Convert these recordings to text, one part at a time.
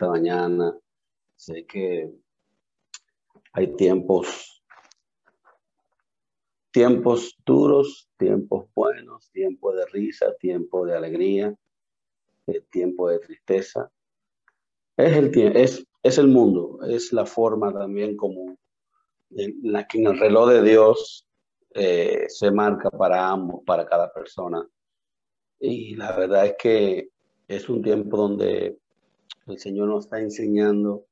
esta mañana. Sé que hay tiempos, tiempos duros, tiempos buenos, tiempo de risa, tiempo de alegría, eh, tiempo de tristeza. Es el, es, es el mundo, es la forma también como en la que en el reloj de Dios eh, se marca para ambos, para cada persona. Y la verdad es que es un tiempo donde el Señor nos está enseñando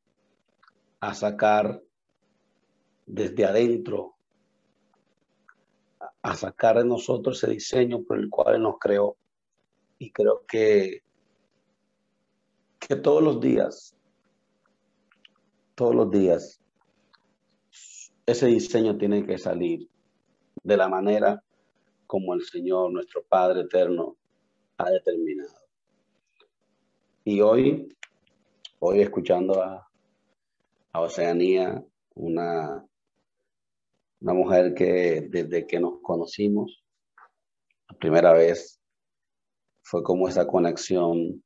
a sacar desde adentro, a sacar de nosotros ese diseño por el cual nos creó. Y creo que, que todos los días, todos los días, ese diseño tiene que salir de la manera como el Señor, nuestro Padre eterno, ha determinado. Y hoy, hoy escuchando a, Oceanía, una, una mujer que desde que nos conocimos, la primera vez, fue como esa conexión,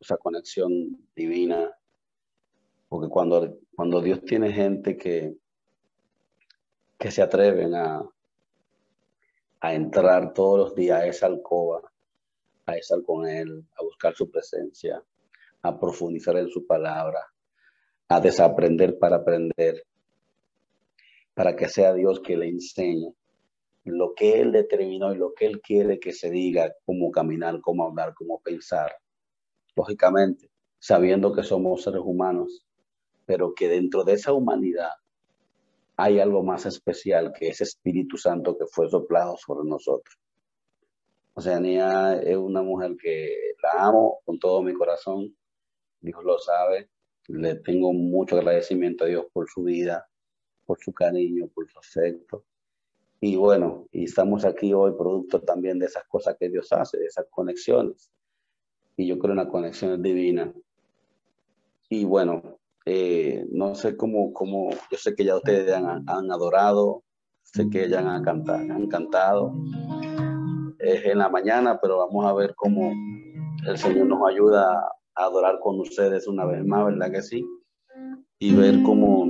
esa conexión divina, porque cuando, cuando Dios tiene gente que, que se atreven a, a entrar todos los días a esa alcoba, a estar con Él, a buscar su presencia, a profundizar en su palabra, a desaprender para aprender, para que sea Dios que le enseñe lo que Él determinó y lo que Él quiere que se diga, cómo caminar, cómo hablar, cómo pensar. Lógicamente, sabiendo que somos seres humanos, pero que dentro de esa humanidad hay algo más especial que ese Espíritu Santo que fue soplado sobre nosotros. Oceanía es una mujer que la amo con todo mi corazón, Dios lo sabe, le tengo mucho agradecimiento a Dios por su vida, por su cariño, por su afecto. Y bueno, y estamos aquí hoy producto también de esas cosas que Dios hace, de esas conexiones. Y yo creo en las conexiones divinas. Y bueno, eh, no sé cómo, cómo, yo sé que ya ustedes han, han adorado, sé que ya han cantado, han cantado. Es en la mañana, pero vamos a ver cómo el Señor nos ayuda adorar con ustedes una vez más, ¿verdad que sí? Y ver cómo,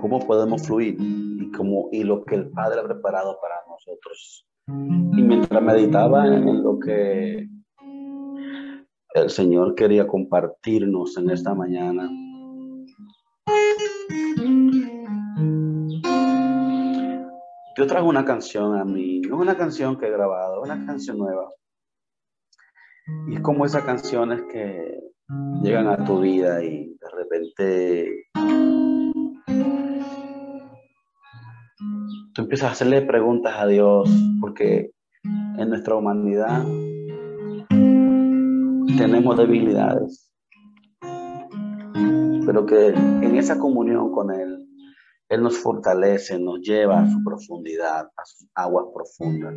cómo podemos fluir y, cómo, y lo que el Padre ha preparado para nosotros. Y mientras meditaba en lo que el Señor quería compartirnos en esta mañana. Yo traigo una canción a mí, no una canción que he grabado, una canción nueva. Y es como esas canciones que llegan a tu vida y de repente tú empiezas a hacerle preguntas a Dios, porque en nuestra humanidad tenemos debilidades, pero que en esa comunión con Él, Él nos fortalece, nos lleva a su profundidad, a sus aguas profundas,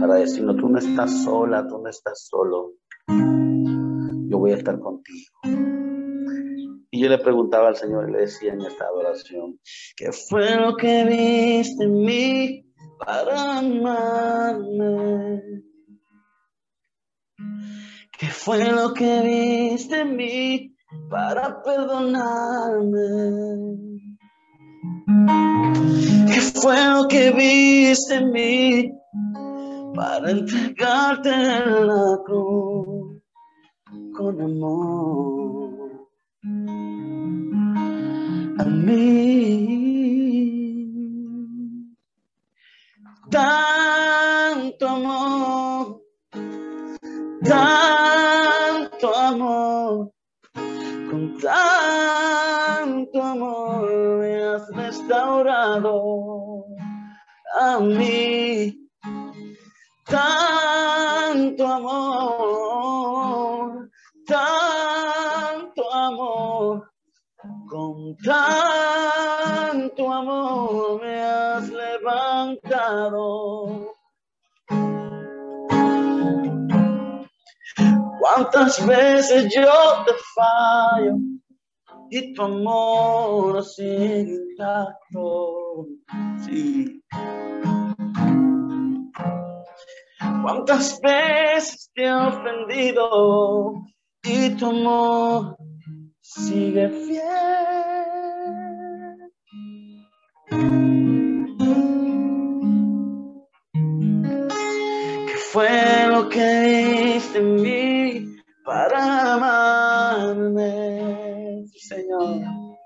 para decirnos, tú no estás sola, tú no estás solo, yo voy a estar contigo. Y yo le preguntaba al Señor y le decía en esta adoración, ¿qué fue lo que viste en mí para amarme? ¿Qué fue lo que viste en mí para perdonarme? ¿Qué fue lo que viste en mí para entregarte la cruz con amor? A mí, tanto amor, tanto amor, con tanto amor me has restaurado a mí. Tanto amor, tanto amor, con tanto amor me has levantado. Cuántas veces yo te fallo y tu amor sigue intacto. Sí. Cuántas veces te he ofendido y tu amor sigue fiel. ¿Qué fue lo que hiciste en mí para amarme, Señor?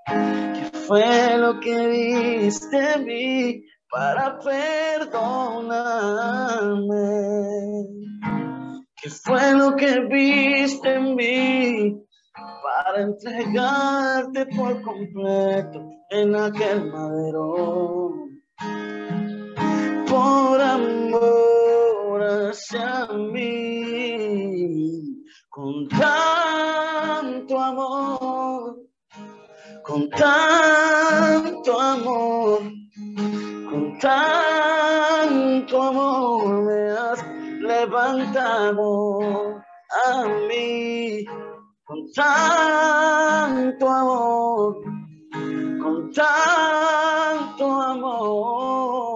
¿Qué fue lo que viste en mí para perdonarme? ¿Qué fue lo que viste en mí para entregarte por completo en aquel madero? Por amor hacia mí, con tanto amor, con tanto amor, con tanto amor me has levantado a mí con tanto amor, con tanto amor,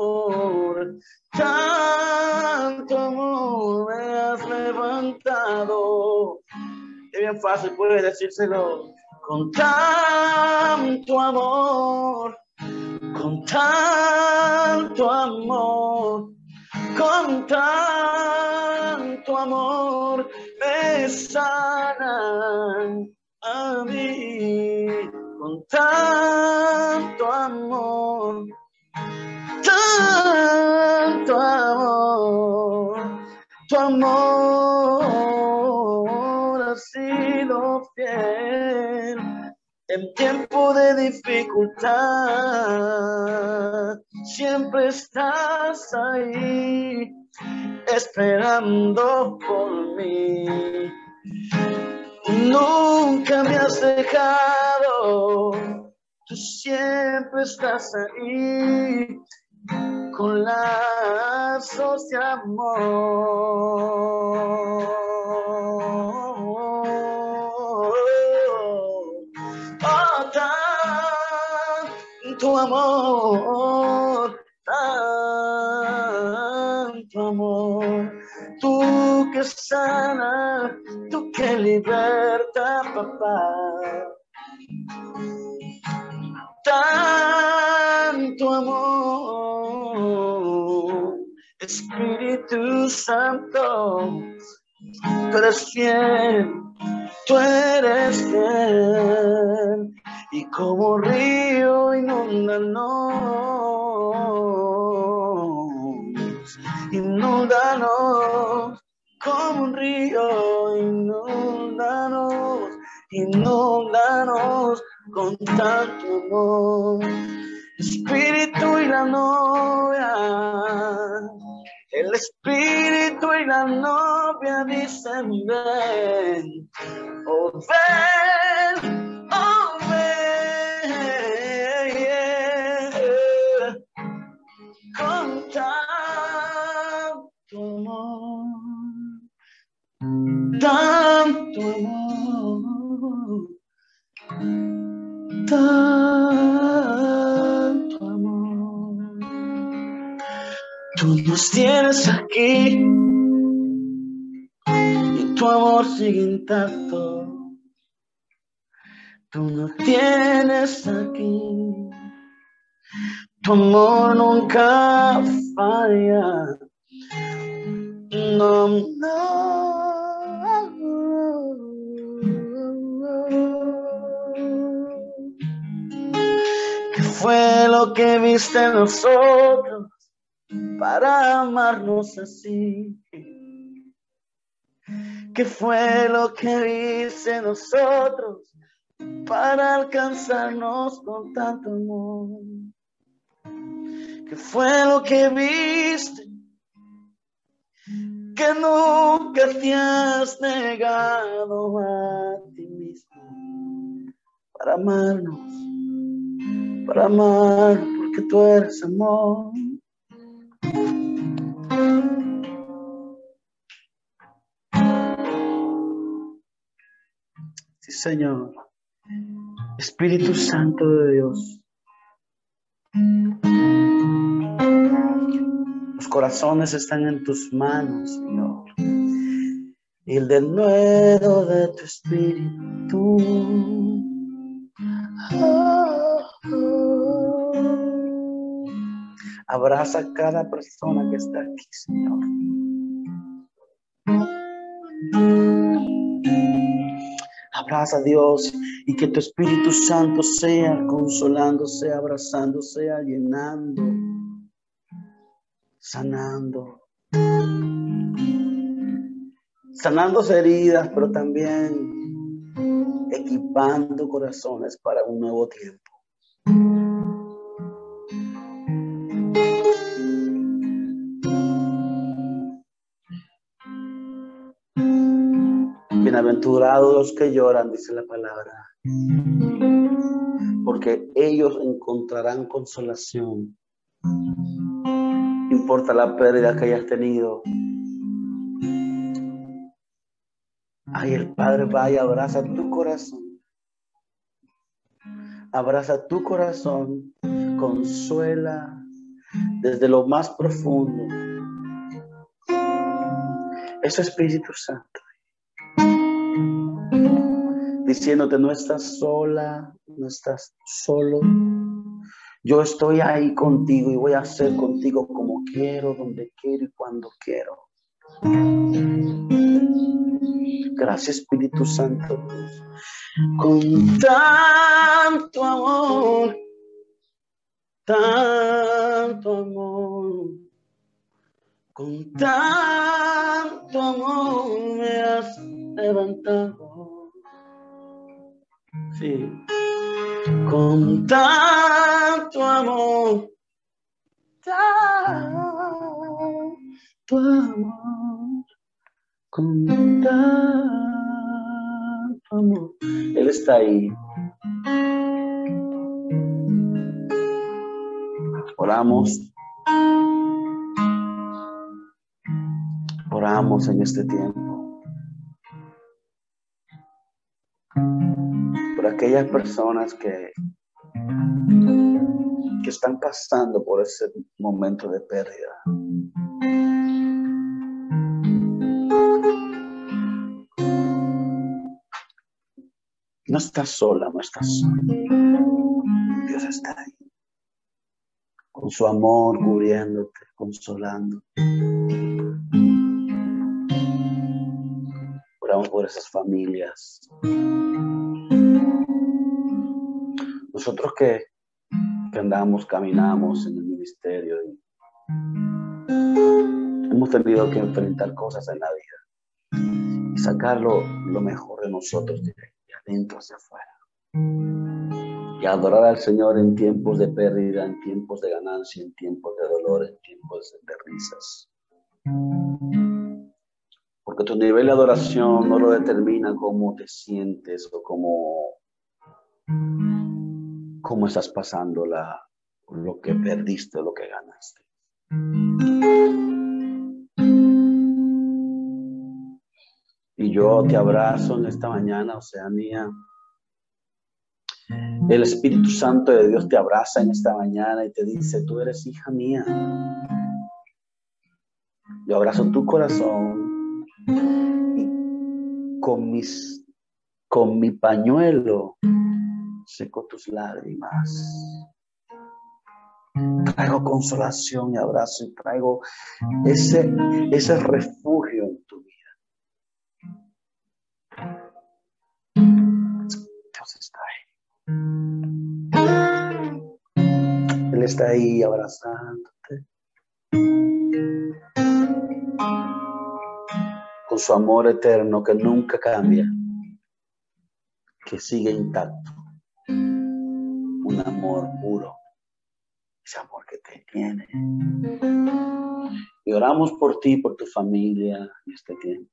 tanto amor me has levantado. Es bien fácil, puedes decírselo. Con tanto amor, con tanto amor con tanto amor me sanan a mí, con tanto amor, tanto amor, tu amor fiel en tiempo de dificultad, siempre estás ahí, esperando por mí. Nunca me has dejado, tú siempre estás ahí, con lazos de amor. Tanto amor. Tú que sana, tú que liberta, papá. Tanto amor, Espíritu Santo, tú eres fiel, tú eres fiel y como río inúndanos, inúndanos, como un río inúndanos, inúndanos con tanto amor. Espíritu y la novia, el espíritu y la novia dicen ven, oh ven, oh tanto amor, tanto amor. Tú nos tienes aquí y tu amor sigue intacto. Tú nos tienes aquí tu amor nunca falla. No, no. Fue lo que viste en nosotros para amarnos así? ¿Qué fue lo que viste en nosotros para alcanzarnos con tanto amor? ¿Qué fue lo que viste? Que nunca te has negado a ti mismo para amarnos, para amar, porque tú eres amor. Sí, Señor. Espíritu Santo de Dios. Los corazones están en tus manos, Señor. y el denuedo de tu espíritu. Abraza a cada persona que está aquí, Señor. Abraza a Dios y que tu Espíritu Santo sea consolándose, abrazándose, llenando, sanando sanando heridas, pero también equipando corazones para un nuevo tiempo. Bienaventurados los que lloran, dice la palabra, porque ellos encontrarán consolación. importa la pérdida que hayas tenido, Ay, el Padre va y abraza tu corazón. Abraza tu corazón, consuela desde lo más profundo. Es Espíritu Santo. Diciéndote, no estás sola, no estás solo. Yo estoy ahí contigo y voy a hacer contigo como quiero, donde quiero y cuando quiero. Gracias Espíritu Santo. Con tanto amor, tanto amor, con tanto amor me has levantado. Sí. Con tanto amor, tanto amor con amor. Él está ahí. Oramos. Oramos en este tiempo. Aquellas personas que, que están pasando por ese momento de pérdida. No estás sola, no estás sola. Dios está ahí. Con su amor cubriéndote, consolando. Oramos por esas familias. Nosotros que, que andamos, caminamos en el ministerio y hemos tenido que enfrentar cosas en la vida y sacarlo lo mejor de nosotros directo dentro hacia afuera. Y adorar al Señor en tiempos de pérdida, en tiempos de ganancia, en tiempos de dolor, en tiempos de risas. Porque tu nivel de adoración no lo determina cómo te sientes o cómo, cómo estás pasando la, lo que perdiste o lo que ganaste. Y yo te abrazo en esta mañana, Oceanía. El Espíritu Santo de Dios te abraza en esta mañana y te dice, tú eres hija mía. Yo abrazo tu corazón y con, mis, con mi pañuelo seco tus lágrimas. Traigo consolación y abrazo y traigo ese, ese refugio en tu vida. está ahí. Él está ahí abrazándote. Con su amor eterno que nunca cambia, que sigue intacto. Amor puro. Ese amor que te tiene. Y oramos por ti, por tu familia en este tiempo.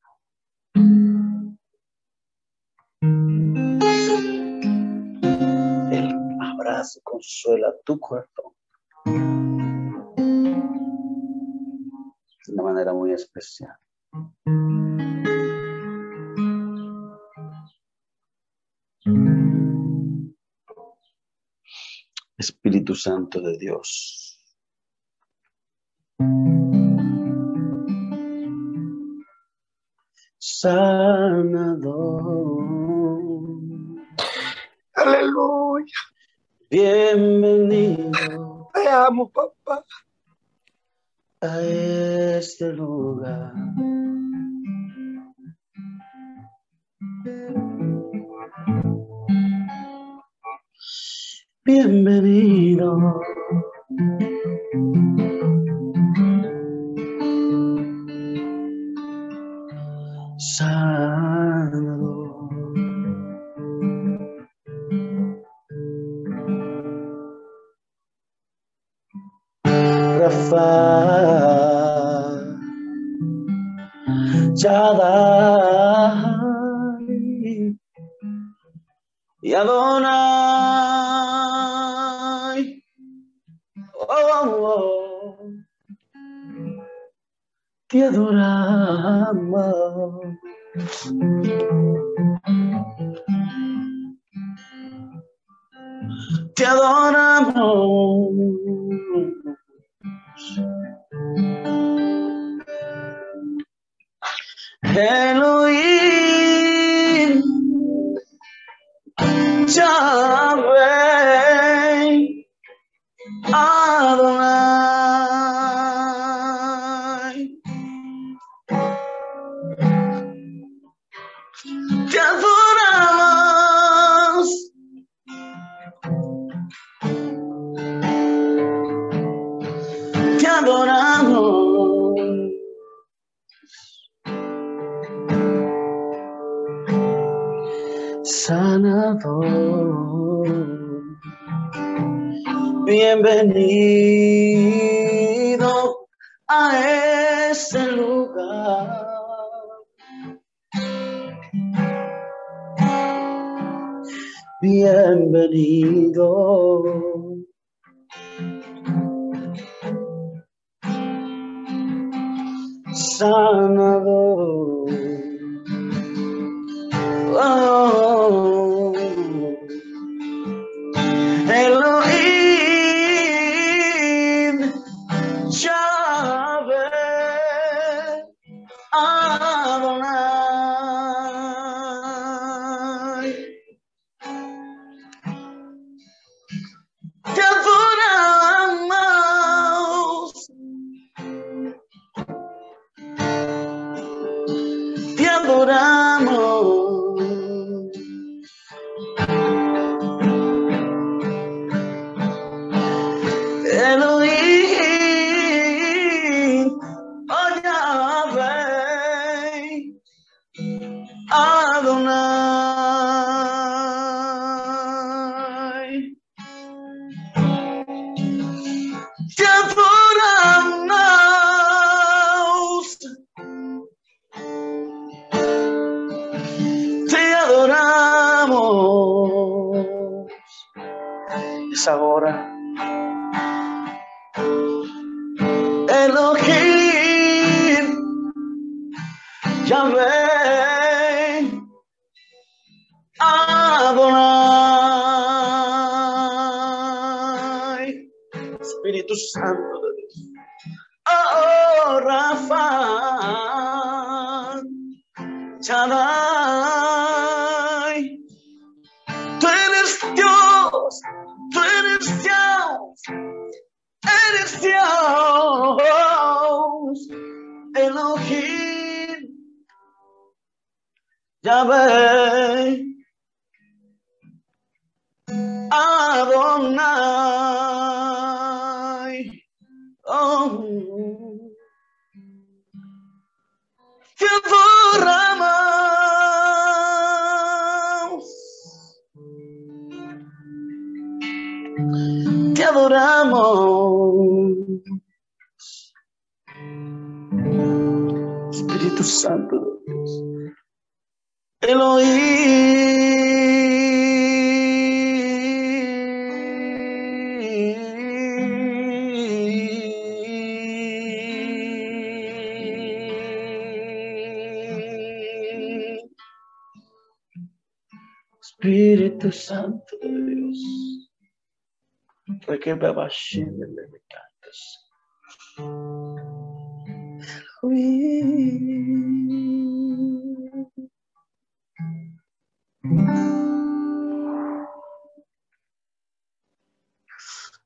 abraza consuela tu corazón de una manera muy especial. Espíritu Santo de Dios. Sanador. Aleluya. Bienvenido. Te amo, papá. A este lugar bienvenido. Sanador. Rafael.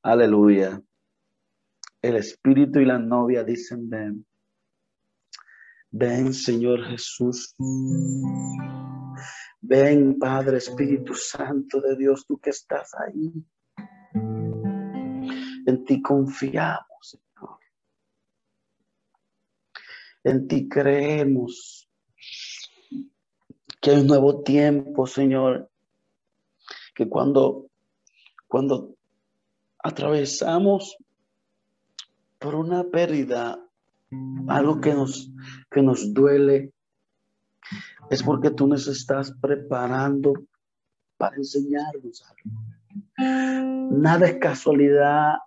Aleluya. El espíritu y la novia dicen ven. Ven, Señor Jesús. Ven, Padre Espíritu Santo de Dios, tú que estás ahí. En ti confiamos, Señor. En ti creemos que hay un nuevo tiempo, Señor. Que cuando, cuando atravesamos por una pérdida, algo que nos, que nos duele, es porque tú nos estás preparando para enseñarnos algo. Nada es casualidad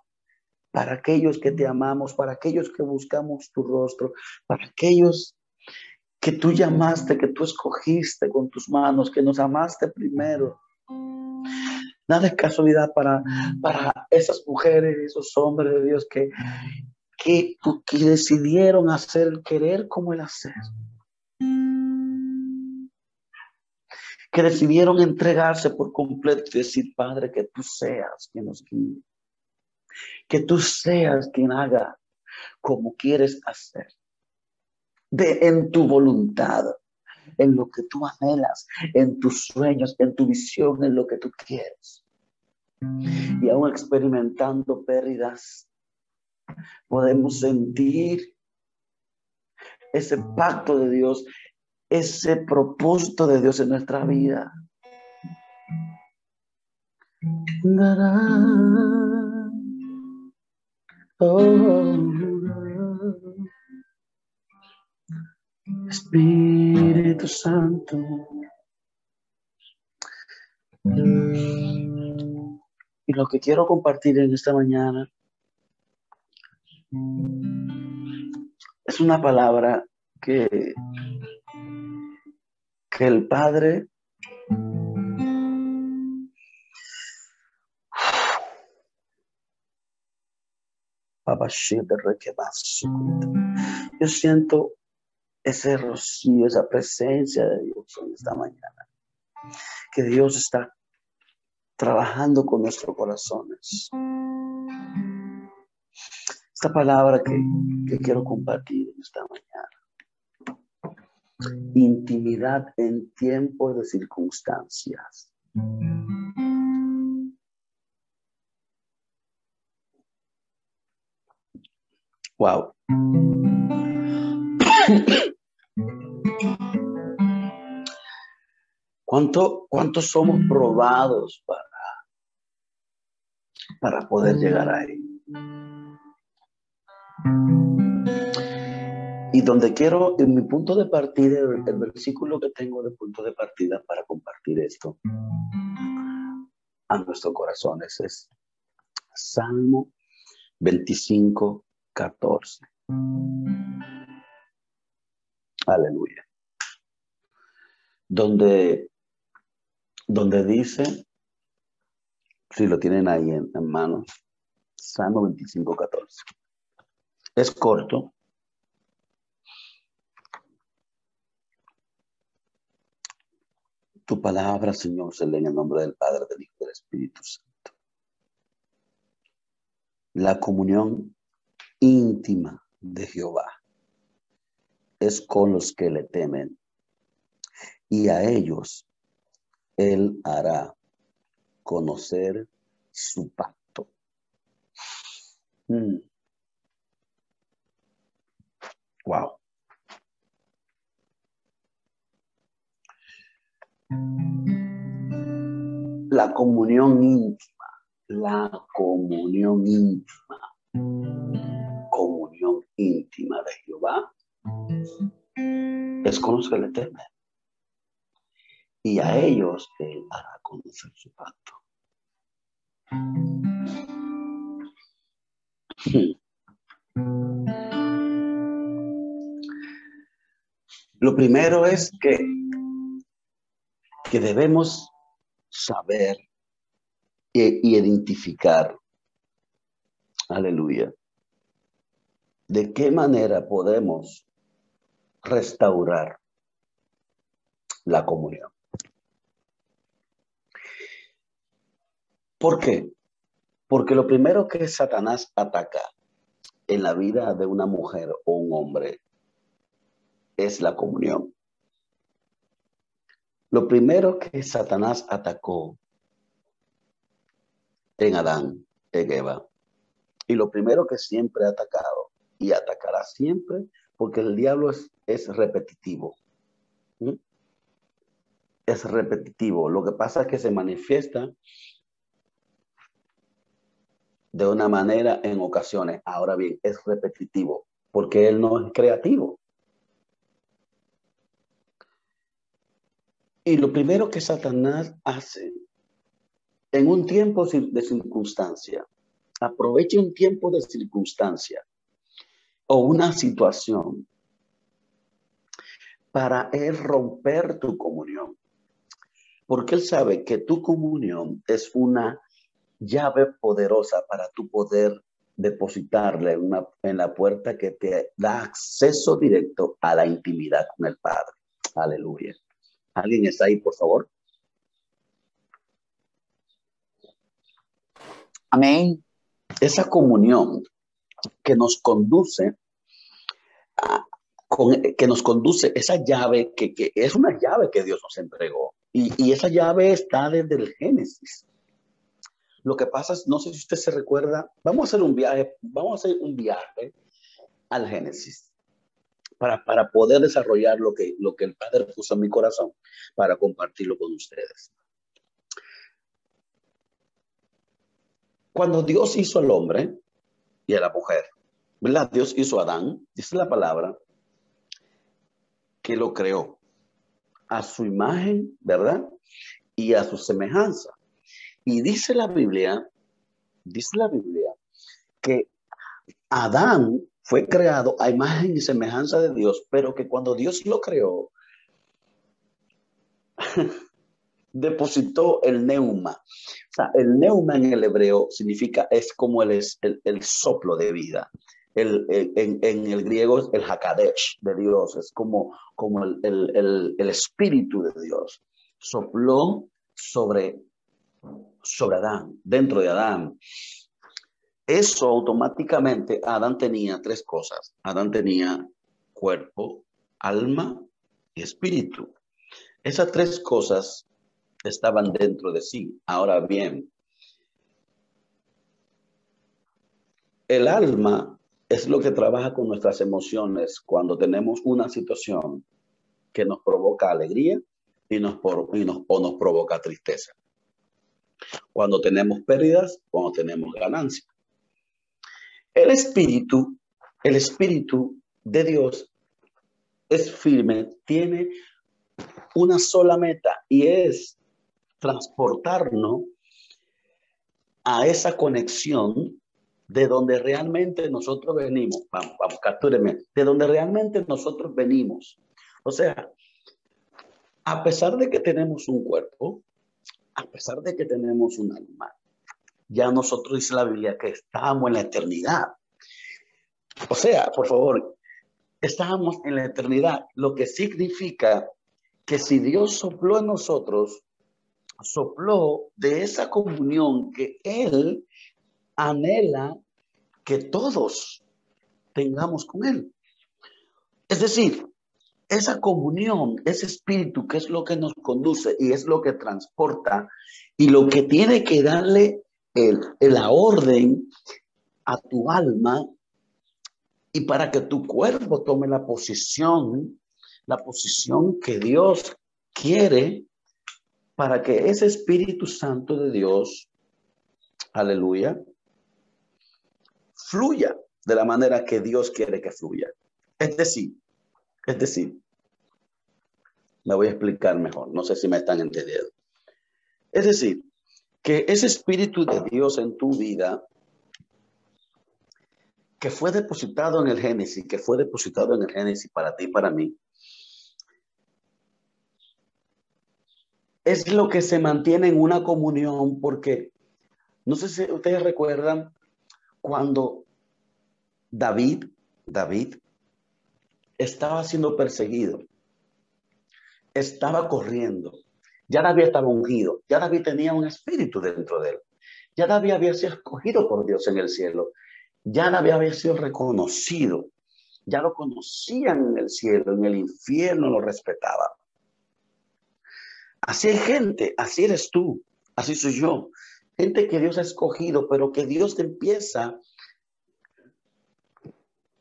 para aquellos que te amamos, para aquellos que buscamos tu rostro, para aquellos que tú llamaste, que tú escogiste con tus manos, que nos amaste primero. Nada es casualidad para, para esas mujeres, esos hombres de Dios que, que, que decidieron hacer el querer como el hacer. Que decidieron entregarse por completo y decir, Padre, que tú seas quien nos guíe. Que tú seas quien haga como quieres hacer. De en tu voluntad, en lo que tú anhelas, en tus sueños, en tu visión, en lo que tú quieres. Y aún experimentando pérdidas, podemos sentir ese pacto de Dios, ese propósito de Dios en nuestra vida. Espíritu Santo. Y lo que quiero compartir en esta mañana es una palabra que, que el Padre yo siento ese rocío, esa presencia de Dios en esta mañana. Que Dios está trabajando con nuestros corazones esta palabra que, que quiero compartir en esta mañana. Intimidad en tiempos de circunstancias. Wow. ¿Cuánto, ¿Cuántos somos probados para, para poder llegar ahí? Y donde quiero, en mi punto de partida, el, versículo que tengo de punto de partida para compartir esto a nuestros corazones es Salmo 25, 14. Aleluya. Donde, donde dice, si lo tienen ahí en, manos, Salmo 25, 14. Es corto. Tu palabra, Señor, se lee en el nombre del Padre, del Hijo y del Espíritu Santo. La comunión íntima de Jehová es con los que le temen y a ellos él hará conocer su pacto. Mm. Wow. La comunión íntima, la comunión íntima, íntima de Jehová es con los que le temen. Y a ellos él hará conocer su pacto. Lo primero es que, que debemos saber y identificar, aleluya, de qué manera podemos restaurar la comunión. ¿Por qué? Porque lo primero que Satanás ataca en la vida de una mujer o un hombre es la comunión. Lo primero que Satanás atacó en Adán, en Eva, y lo primero que siempre ha atacado y atacará siempre, porque el diablo es, es repetitivo. ¿Mm? Es repetitivo. Lo que pasa es que se manifiesta de una manera en ocasiones. Ahora bien, es repetitivo, porque él no es creativo. Y lo primero que Satanás hace en un tiempo de circunstancia, aproveche un tiempo de circunstancia o una situación para él romper tu comunión. Porque él sabe que tu comunión es una llave poderosa para tu poder depositarle una, en la puerta que te da acceso directo a la intimidad con el Padre. Aleluya. ¿Alguien está ahí, por favor? Amén. Esa comunión que nos conduce que nos conduce esa llave que, es una llave que Dios nos entregó y, y esa llave está desde el Génesis. Lo que pasa es, no sé si usted se recuerda, vamos a hacer un viaje, vamos a hacer un viaje al Génesis para, poder desarrollar lo que, lo que el Padre puso en mi corazón para compartirlo con ustedes. Cuando Dios hizo al hombre y a la mujer, Dios hizo a Adán, dice la palabra, que lo creó a su imagen, ¿verdad? Y a su semejanza. Y dice la Biblia, dice la Biblia, que Adán fue creado a imagen y semejanza de Dios, pero que cuando Dios lo creó, depositó el neuma. O sea, el neuma en el hebreo significa, es como el, el, soplo de vida. El, en, el griego es el hakadesh de Dios, es como, como el, espíritu de Dios. Sopló sobre, sobre Adán, dentro de Adán. Eso automáticamente, Adán tenía tres cosas. Adán tenía cuerpo, alma y espíritu. Esas tres cosas estaban dentro de sí. Ahora bien, el alma es lo que trabaja con nuestras emociones cuando tenemos una situación que nos provoca alegría y nos, y nos, o nos provoca tristeza. Cuando tenemos pérdidas, cuando tenemos ganancias. El espíritu, el espíritu de Dios es firme, tiene una sola meta y es transportarnos a esa conexión de donde realmente nosotros venimos. Vamos, vamos, captúreme. De donde realmente nosotros venimos. O sea, a pesar de que tenemos un cuerpo, a pesar de que tenemos un alma, ya nosotros dice la Biblia que estábamos en la eternidad. O sea, por favor, estábamos en la eternidad, lo que significa que si Dios sopló en nosotros, sopló de esa comunión que Él anhela que todos tengamos con Él. Es decir, esa comunión, ese espíritu que es lo que nos conduce y es lo que transporta y lo que tiene que darle el, la orden a tu alma y para que tu cuerpo tome la posición, la posición que Dios quiere para que ese Espíritu Santo de Dios, aleluya, fluya de la manera que Dios quiere que fluya. Es decir, es decir, me voy a explicar mejor, no sé si me están entendiendo. Es decir, que ese Espíritu de Dios en tu vida, que fue depositado en el Génesis, que fue depositado en el Génesis para ti y para mí, es lo que se mantiene en una comunión porque, no sé si ustedes recuerdan cuando David, David, estaba siendo perseguido, estaba corriendo, ya David estaba ungido, ya David tenía un espíritu dentro de él. Ya David había sido escogido por Dios en el cielo. Ya David había sido reconocido. Ya lo conocían en el cielo, en el infierno lo respetaban. Así hay gente, así eres tú, así soy yo. Que Dios ha escogido, pero que Dios te empieza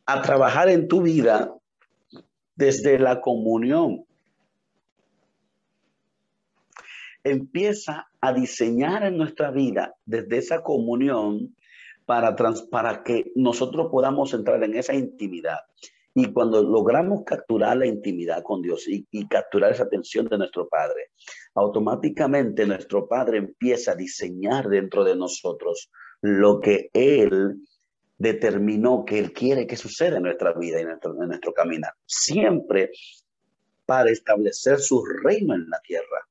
a trabajar en tu vida desde la comunión. Empieza a diseñar en nuestra vida desde esa comunión para, para que nosotros podamos entrar en esa intimidad. Y cuando logramos capturar la intimidad con Dios y, capturar esa atención de nuestro Padre, automáticamente nuestro Padre empieza a diseñar dentro de nosotros lo que Él determinó que Él quiere que suceda en nuestra vida y en nuestro, en nuestro caminar. Siempre para establecer su reino en la tierra,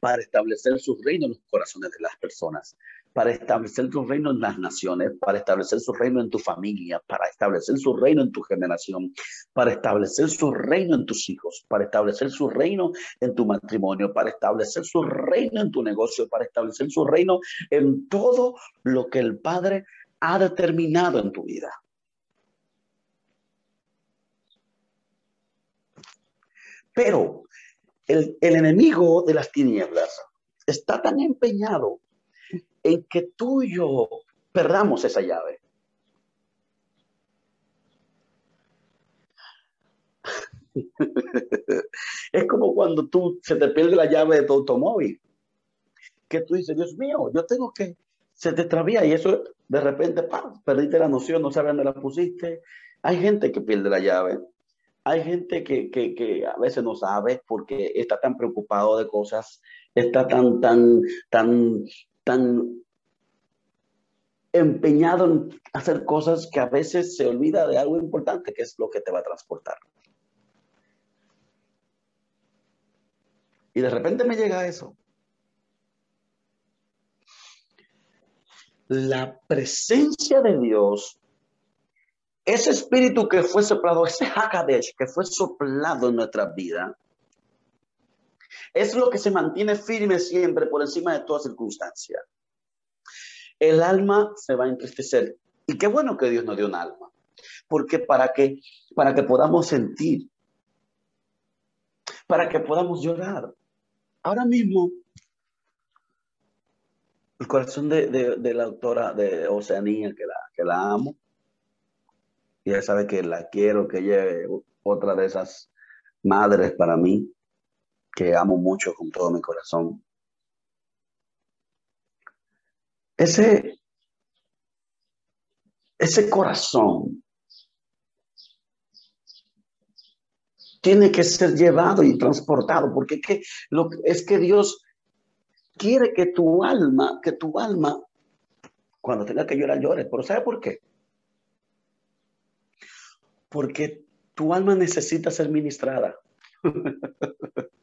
para establecer su reino en los corazones de las personas, para establecer su reino en las naciones, para establecer su reino en tu familia, para establecer su reino en tu generación, para establecer su reino en tus hijos, para establecer su reino en tu matrimonio, para establecer su reino en tu negocio, para establecer su reino en todo lo que el Padre ha determinado en tu vida. Pero el, enemigo de las tinieblas está tan empeñado en que tú y yo perdamos esa llave. es como cuando tú se te pierde la llave de tu automóvil, que tú dices, Dios mío, yo tengo que, se te extravía y eso de repente, perdiste la noción, no sabes dónde la pusiste. Hay gente que pierde la llave. Hay gente que, que, que, a veces no sabe porque está tan preocupado de cosas, está tan, tan, tan, tan empeñado en hacer cosas que a veces se olvida de algo importante, que es lo que te va a transportar. Y de repente me llega eso. la presencia de Dios, ese espíritu que fue soplado, ese Hakadesh que fue soplado en nuestra vida, es lo que se mantiene firme siempre por encima de toda circunstancia. El alma se va a entristecer. Y qué bueno que Dios nos dio un alma. Porque para que, para que podamos sentir, para que podamos llorar. Ahora mismo el corazón de, la autora de Oceanía, que la, que la amo. Y ella sabe que la quiero, que ella otra de esas madres para mí, que amo mucho con todo mi corazón. Ese, ese corazón tiene que ser llevado y transportado, porque es que, lo, es que Dios quiere que tu alma, que tu alma, cuando tenga que llorar, llore. Pero ¿sabe por qué? Porque tu alma necesita ser ministrada.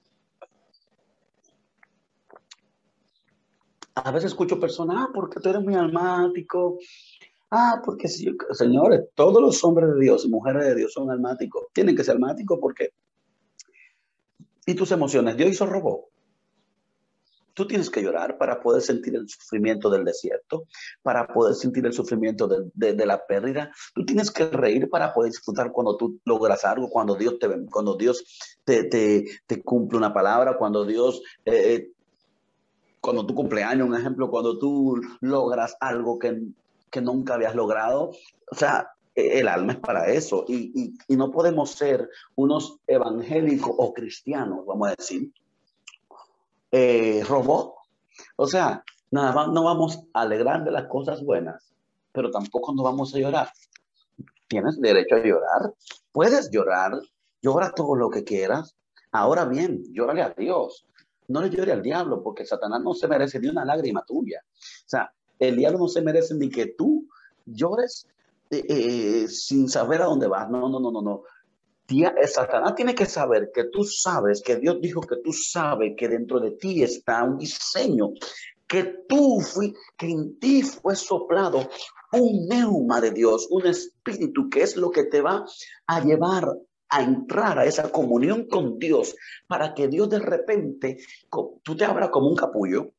A veces escucho personas, ah, porque tú eres muy almático. Ah, porque sí, señores, todos los hombres de Dios y mujeres de Dios son almáticos. Tienen que ser almáticos porque... ¿Y tus emociones? Dios hizo robot. Tú tienes que llorar para poder sentir el sufrimiento del desierto, para poder sentir el sufrimiento de, la pérdida. Tú tienes que reír para poder disfrutar cuando tú logras algo, cuando Dios te, cuando Dios te, te, cumple una palabra, cuando Dios... Eh, eh, cuando tu cumpleaños, un ejemplo, cuando tú logras algo que, que nunca habías logrado. O sea, e, el alma es para eso. Y, y, y, no podemos ser unos evangélicos o cristianos, vamos a decir, eh, robot. O sea, nada más no vamos a alegrar de las cosas buenas, pero tampoco nos vamos a llorar. Tienes derecho a llorar, puedes llorar, llora todo lo que quieras. Ahora bien, llórale a Dios, no le llore al diablo, porque Satanás no se merece ni una lágrima tuya. O sea, el diablo no se merece ni que tú llores eh, eh, sin saber a dónde vas. No, no, no, no, no. Satanás tiene que saber que tú sabes, que Dios dijo que tú sabes que dentro de ti está un diseño, que tú fui, que en ti fue soplado un neuma de Dios, un espíritu que es lo que te va a llevar a entrar a esa comunión con Dios para que Dios de repente, tú te abras como un capullo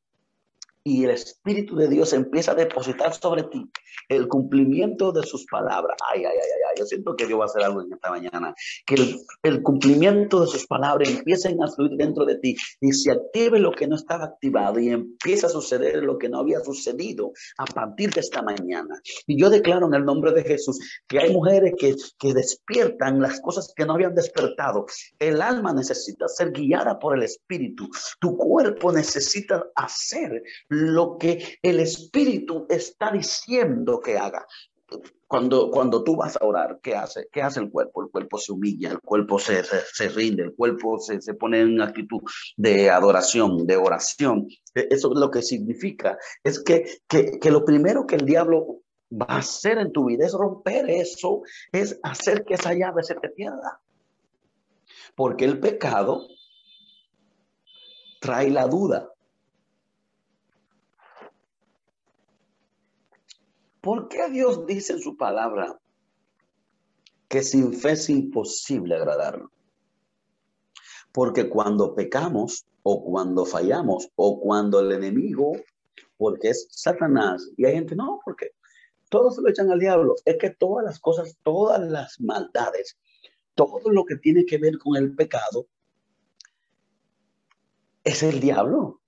y el Espíritu de Dios empieza a depositar sobre ti el cumplimiento de sus palabras. Ay, ay, ay, ay, yo siento que Dios va a hacer algo en esta mañana. Que el, cumplimiento de sus palabras empiecen a fluir dentro de ti y se active lo que no estaba activado y empieza a suceder lo que no había sucedido a partir de esta mañana. Y yo declaro en el nombre de Jesús que hay mujeres que, que despiertan las cosas que no habían despertado. El alma necesita ser guiada por el Espíritu. Tu cuerpo necesita hacer lo que el Espíritu está diciendo que haga. Cuando, cuando tú vas a orar, ¿qué hace? ¿Qué hace el cuerpo? El cuerpo se humilla, el cuerpo se, se, rinde, el cuerpo se, se, pone en actitud de adoración, de oración. E, eso es lo que significa. Es que, que, que lo primero que el diablo va a hacer en tu vida es romper eso, es hacer que esa llave se te pierda. Porque el pecado trae la duda. ¿Por qué Dios dice en su palabra que sin fe es imposible agradarlo? Porque cuando pecamos o cuando fallamos o cuando el enemigo, porque es Satanás, y hay gente, no, porque todos se lo echan al diablo, es que todas las cosas, todas las maldades, todo lo que tiene que ver con el pecado, es el diablo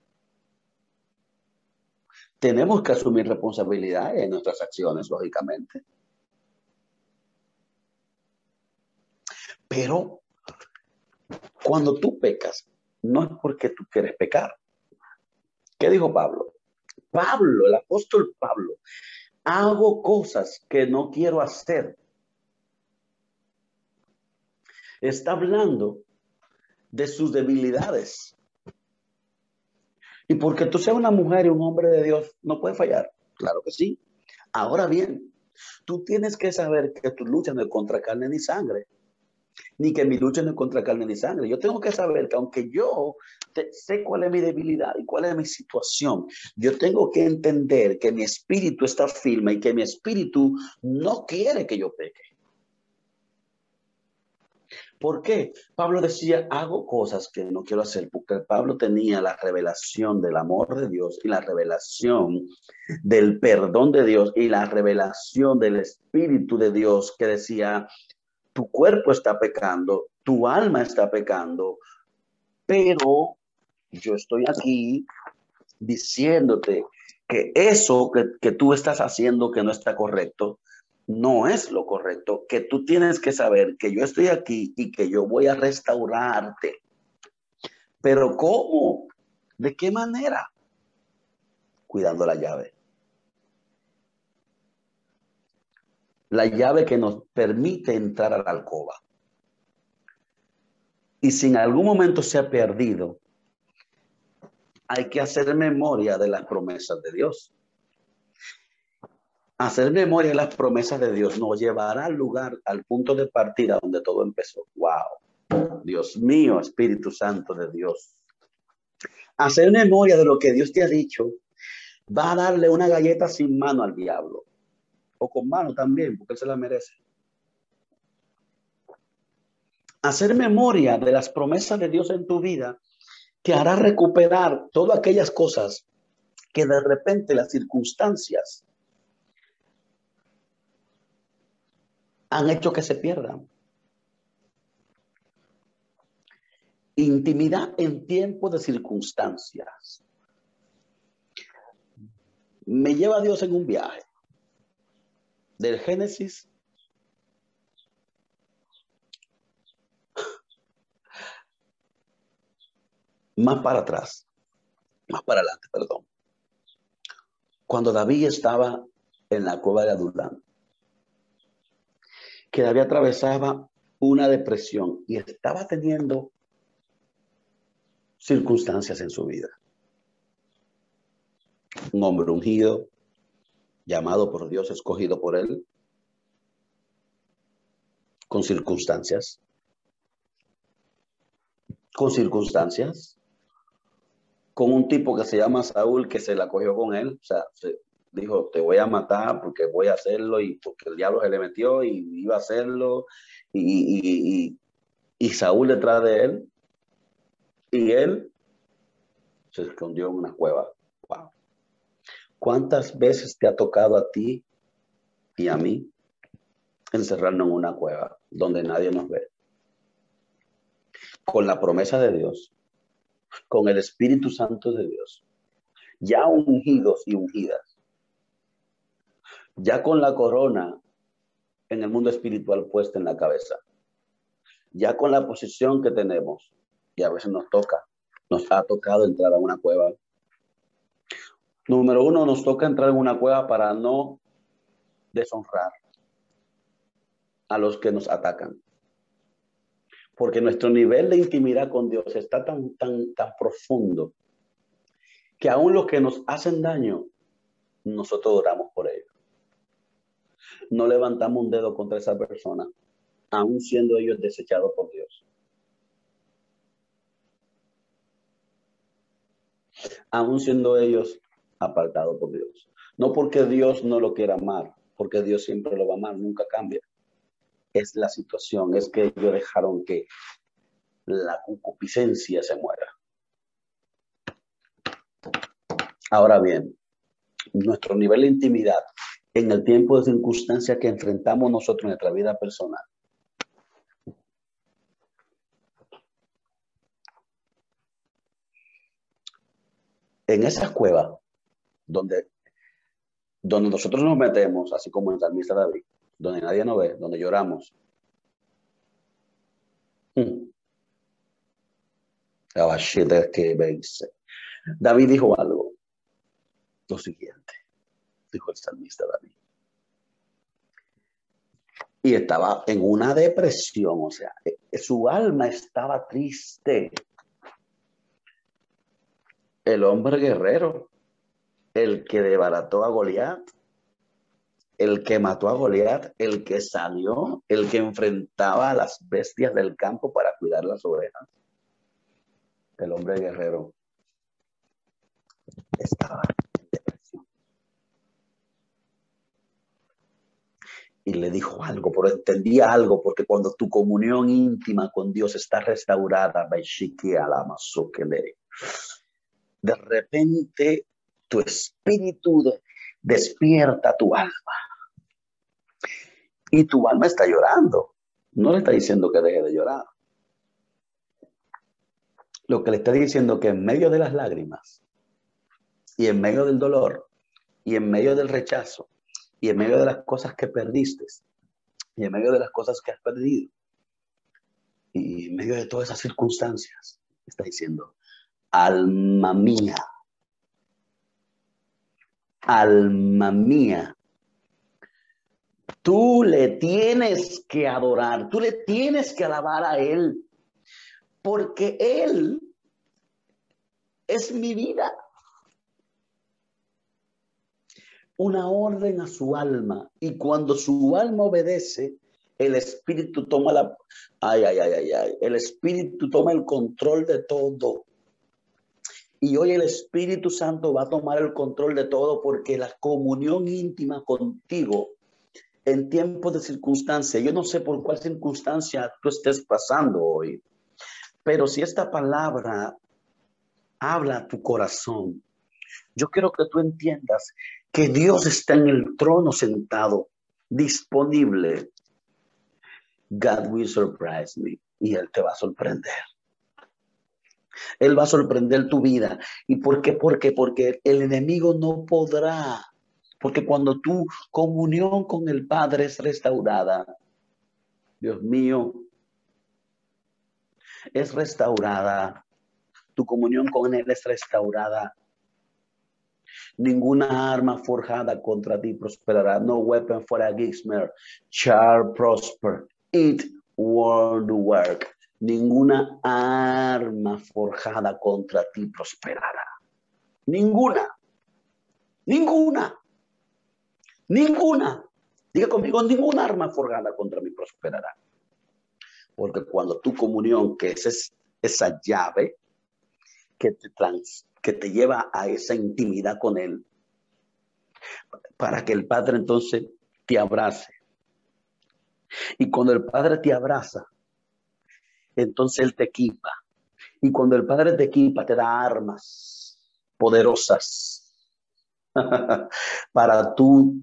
tenemos que asumir responsabilidad en nuestras acciones, lógicamente. Pero cuando tú pecas, no es porque tú quieres pecar. ¿Qué dijo Pablo? Pablo, el apóstol Pablo, hago cosas que no quiero hacer. Está hablando de sus debilidades. Y porque tú seas una mujer y un hombre de Dios, no puede fallar. Claro que sí. Ahora bien, tú tienes que saber que tu lucha no es contra carne ni sangre, ni que mi lucha no es contra carne ni sangre. Yo tengo que saber que aunque yo sé cuál es mi debilidad y cuál es mi situación, yo tengo que entender que mi espíritu está firme y que mi espíritu no quiere que yo peque. ¿Por qué? Pablo decía, hago cosas que no quiero hacer, porque Pablo tenía la revelación del amor de Dios y la revelación del perdón de Dios y la revelación del Espíritu de Dios que decía, tu cuerpo está pecando, tu alma está pecando, pero yo estoy aquí diciéndote que eso que, que tú estás haciendo que no está correcto, no es lo correcto, que tú tienes que saber que yo estoy aquí y que yo voy a restaurarte. Pero ¿cómo? ¿De qué manera? Cuidando la llave. La llave que nos permite entrar a la alcoba. Y si en algún momento se ha perdido, hay que hacer memoria de las promesas de Dios. Hacer memoria de las promesas de Dios nos llevará al lugar, al punto de partida donde todo empezó. ¡Wow! Dios mío, Espíritu Santo de Dios. Hacer memoria de lo que Dios te ha dicho va a darle una galleta sin mano al diablo. O con mano también, porque él se la merece. Hacer memoria de las promesas de Dios en tu vida te hará recuperar todas aquellas cosas que de repente las circunstancias han hecho que se pierdan. Intimidad en tiempo de circunstancias. Me lleva Dios en un viaje del Génesis más para atrás, más para adelante, perdón. Cuando David estaba en la cueva de Adulán que David atravesaba una depresión y estaba teniendo circunstancias en su vida. Un hombre ungido, llamado por Dios, escogido por él, con circunstancias, con circunstancias, con un tipo que se llama Saúl que se la cogió con él, o sea, dijo, te voy a matar porque voy a hacerlo y porque el diablo se le metió y iba a hacerlo y, y, Saúl detrás de él y él se escondió en una cueva. Wow. ¿Cuántas veces te ha tocado a ti y a mí encerrarnos en una cueva donde nadie nos ve? Con la promesa de Dios, con el Espíritu Santo de Dios, ya ungidos y ungidas, ya con la corona en el mundo espiritual puesta en la cabeza, ya con la posición que tenemos, y a veces nos toca, nos ha tocado entrar a una cueva. Número uno, nos toca entrar en una cueva para no deshonrar a los que nos atacan. Porque nuestro nivel de intimidad con Dios está tan, tan, tan profundo que aún los que nos hacen daño, nosotros oramos por ellos. No levantamos un dedo contra esa persona, aún siendo ellos desechados por Dios. Aún siendo ellos apartados por Dios. No porque Dios no lo quiera amar, porque Dios siempre lo va a amar, nunca cambia. Es la situación, es que ellos dejaron que la concupiscencia se muera. Ahora bien, nuestro nivel de intimidad en el tiempo de circunstancia que enfrentamos nosotros en nuestra vida personal. En esa cueva donde, donde nosotros nos metemos, así como en Salmista David, donde nadie nos ve, donde lloramos. Hmm. David dijo algo lo siguiente, dijo el salmista David. Y estaba en una depresión, o sea, eh, su alma estaba triste. El hombre guerrero, el que debarató a Goliat, el que mató a Goliat, el que salió, el que enfrentaba a las bestias del campo para cuidar las ovejas. El hombre guerrero estaba y le dijo algo, pero entendía algo, porque cuando tu comunión íntima con Dios está restaurada, de repente tu espíritu despierta tu alma. Y tu alma está llorando. No le está diciendo que deje de llorar. Lo que le está diciendo que en medio de las lágrimas y en medio del dolor y en medio del rechazo y en medio de las cosas que perdiste, y en medio de las cosas que has perdido, y en medio de todas esas circunstancias, está diciendo, alma mía, alma mía, tú le tienes que adorar, tú le tienes que alabar a Él, porque Él es mi vida una orden a su alma y cuando su alma obedece, el espíritu toma la ay ay ay ay ay, el espíritu toma el control de todo. Y hoy el Espíritu Santo va a tomar el control de todo porque la comunión íntima contigo en tiempos de circunstancia, yo no sé por cuál circunstancia tú estés pasando hoy, pero si esta palabra habla a tu corazón, yo quiero que tú entiendas que Dios está en el trono sentado, disponible. God will surprise me y Él te va a sorprender. Él va a sorprender tu vida. ¿Y por qué? Porque, porque el enemigo no podrá. Porque cuando tu comunión con el Padre es restaurada, Dios mío, es restaurada. Tu comunión con Él es restaurada. Ninguna arma forjada contra ti prosperará. No weapon for against me shall prosper. It won't work. Ninguna arma forjada contra ti prosperará. Ninguna. Ninguna. Ninguna. Diga conmigo, ninguna arma forjada contra mí prosperará. Porque cuando tu comunión, que es esa llave que te, trans, que te lleva a esa intimidad con Él, para que el Padre entonces te abrace. Y cuando el Padre te abraza, entonces Él te equipa. Y cuando el Padre te equipa, te da armas poderosas para tú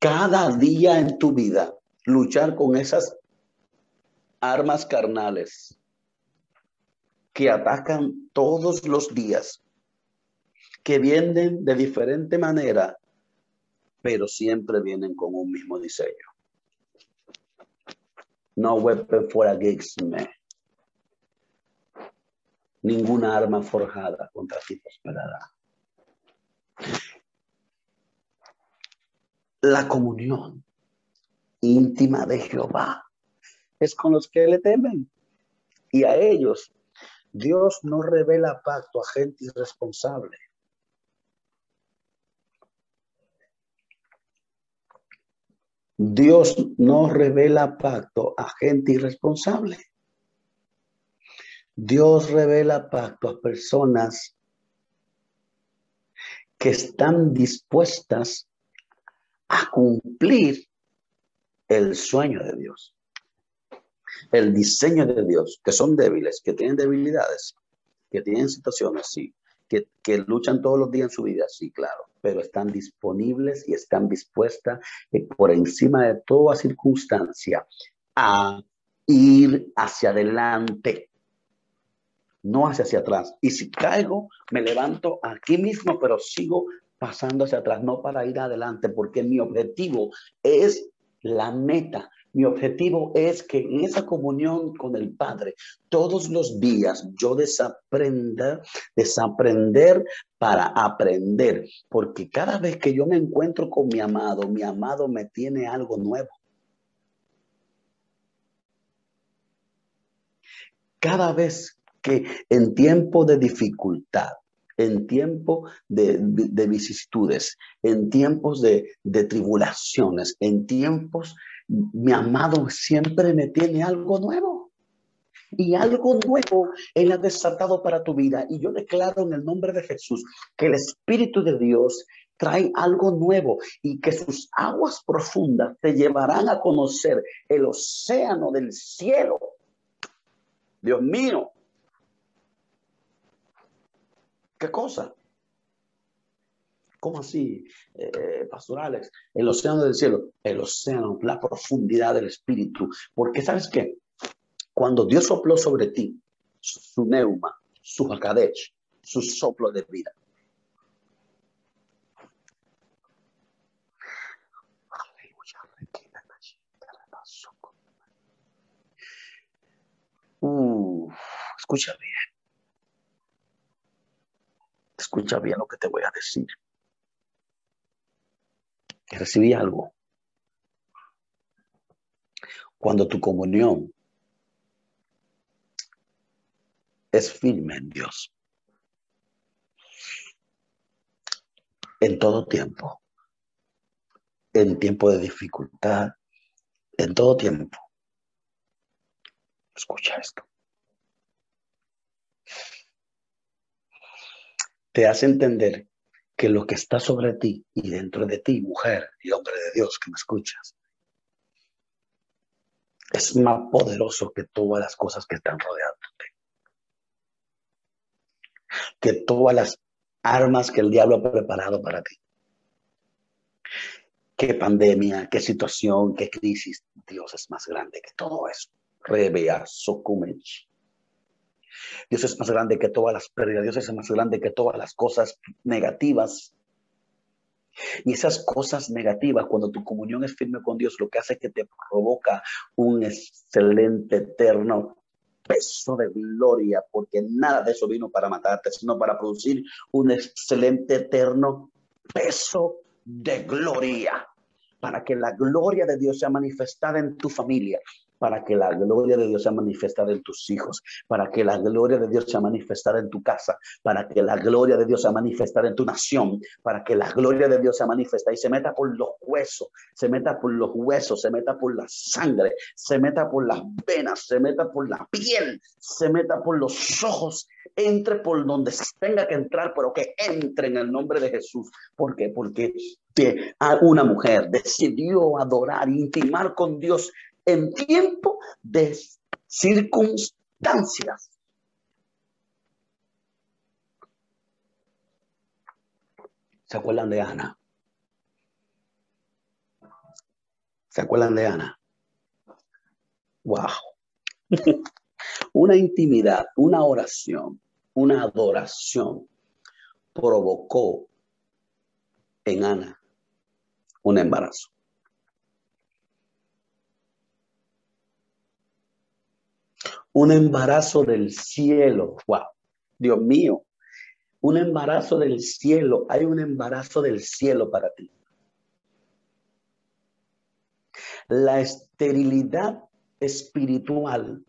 cada día en tu vida luchar con esas armas carnales que atacan todos los días, que vienen de diferente manera, pero siempre vienen con un mismo diseño. No weapon for against me. Ninguna arma forjada contra ti prosperará. La comunión íntima de Jehová es con los que le temen. Y a ellos Dios no revela pacto a gente irresponsable. Dios no revela pacto a gente irresponsable. Dios revela pacto a personas que están dispuestas a cumplir el sueño de Dios, el diseño de Dios, que son débiles, que tienen debilidades, que tienen situaciones, sí, que, que luchan todos los días en su vida, sí, claro, pero están disponibles y están dispuestas eh, por encima de toda circunstancia a ir hacia adelante, no hacia hacia atrás. Y si caigo, me levanto aquí mismo, pero sigo pasando hacia atrás, no para ir adelante, porque mi objetivo es la meta. Mi objetivo es que en esa comunión con el Padre, todos los días yo desaprenda, desaprender para aprender, porque cada vez que yo me encuentro con mi amado, mi amado me tiene algo nuevo. Cada vez que en tiempo de dificultad, en tiempo de, vicisitudes, en tiempos de, de tribulaciones, en tiempos, mi amado siempre me tiene algo nuevo. Y algo nuevo Él ha desatado para tu vida. Y yo declaro en el nombre de Jesús que el Espíritu de Dios trae algo nuevo y que sus aguas profundas te llevarán a conocer el océano del cielo. Dios mío, ¿Qué cosa? ¿Cómo así, eh, pastorales? El océano del cielo, el océano, la profundidad del espíritu. Porque sabes qué? Cuando Dios sopló sobre ti su neuma, su hakadech, su soplo de vida. Escucha bien. Escucha bien lo que te voy a decir. Recibí algo. Cuando tu comunión es firme en Dios, en todo tiempo, en tiempo de dificultad, en todo tiempo. Escucha esto. te hace entender que lo que está sobre ti y dentro de ti, mujer y hombre de Dios que me escuchas, es más poderoso que todas las cosas que están rodeándote. Que todas las armas que el diablo ha preparado para ti. Qué pandemia, qué situación, qué crisis. Dios es más grande que todo eso. Revea Sokumech. Dios es más grande que todas las pérdidas, Dios es más grande que todas las cosas negativas. Y esas cosas negativas, cuando tu comunión es firme con Dios, lo que hace es que te provoca un excelente eterno peso de gloria, porque nada de eso vino para matarte, sino para producir un excelente eterno peso de gloria, para que la gloria de Dios sea manifestada en tu familia, para que la gloria de Dios sea manifestada en tus hijos, para que la gloria de Dios sea manifestada en tu casa, para que la gloria de Dios sea manifestada en tu nación, para que la gloria de Dios sea manifestada y se meta por los huesos, se meta por los huesos, se meta por la sangre, se meta por las venas, se meta por la piel, se meta por los ojos, entre por donde tenga que entrar, pero que entre en el nombre de Jesús. ¿Por qué? Porque una mujer decidió adorar, intimar con Dios en tiempo de ¿Se acuerdan de Ana? ¿Se acuerdan de Ana? ¡Wow! una intimidad, una oración, una adoración provocó en Ana un embarazo. Un embarazo del cielo. ¡Wow! Dios mío. Un embarazo del cielo. Hay un embarazo del cielo para ti. La esterilidad espiritual,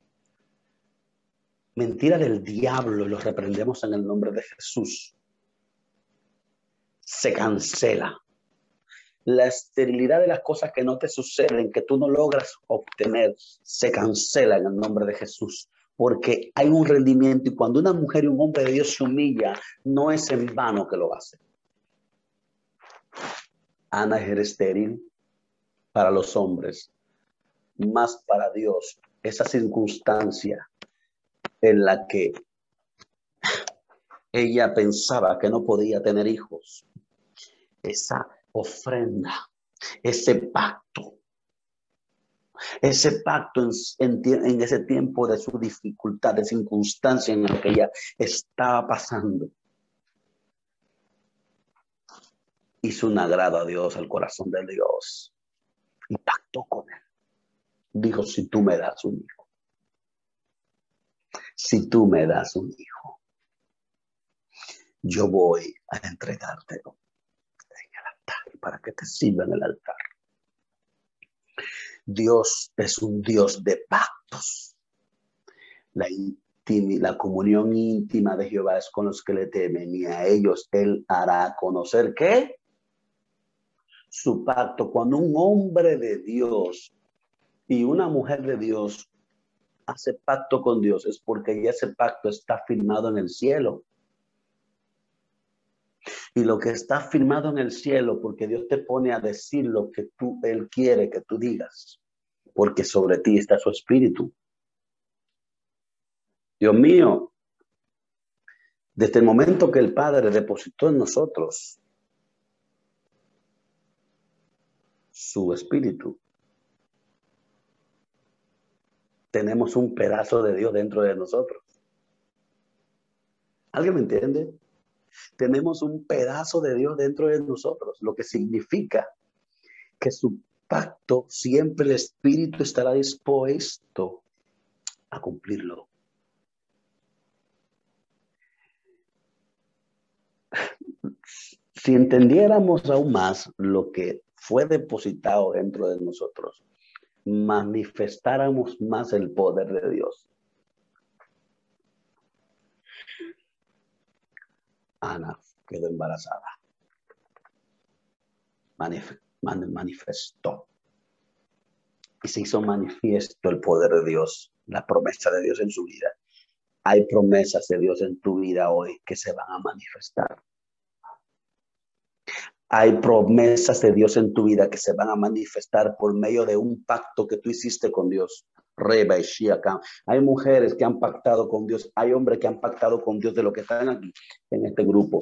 mentira del diablo, y lo reprendemos en el nombre de Jesús, se cancela. La esterilidad de las cosas que no te suceden, que tú no logras obtener, se cancela en el nombre de Jesús porque hay un rendimiento y cuando una mujer y un hombre de Dios se humilla, no es en vano que lo hace. Ana es estéril para los hombres, más para Dios. Esa circunstancia en la que ella pensaba que no podía tener hijos, esa ofrenda, ese pacto, ese pacto en, ese tiempo de su dificultad, de circunstancia en la que ella estaba pasando, hizo un agrado a Dios, al corazón de Dios, y pactó con él. Dijo, si tú me das un hijo, si tú me das un hijo, yo voy a entregártelo en para que te sirva en el altar. Dios es un Dios de pactos. La, la comunión íntima de Jehová es con los que le temen y a ellos Él hará conocer que su pacto. Cuando un hombre de Dios y una mujer de Dios hace pacto con Dios es porque ese pacto está firmado en el cielo. Y lo que está firmado en el cielo, porque Dios te pone a decir lo que tú, Él quiere que tú digas, porque sobre ti está su espíritu. Dios mío, desde el momento que el Padre depositó en nosotros su espíritu, tenemos un pedazo de Dios dentro de nosotros. ¿Alguien me entiende? Tenemos un pedazo de Dios dentro de nosotros, lo que significa que su pacto siempre el Espíritu estará dispuesto a cumplirlo. Si entendiéramos aún más lo que fue depositado dentro de nosotros, manifestáramos más el poder de Dios. Ana quedó embarazada. manifestó. Y se hizo manifiesto el poder de Dios, la promesa de Dios en su vida. Hay promesas de Dios en tu vida hoy que se van a manifestar. Hay promesas de Dios en tu vida que se van a manifestar por medio de un pacto que tú hiciste con Dios. Reba y Hay mujeres que han pactado con Dios, hay hombres que han pactado con Dios de lo que están aquí en este grupo.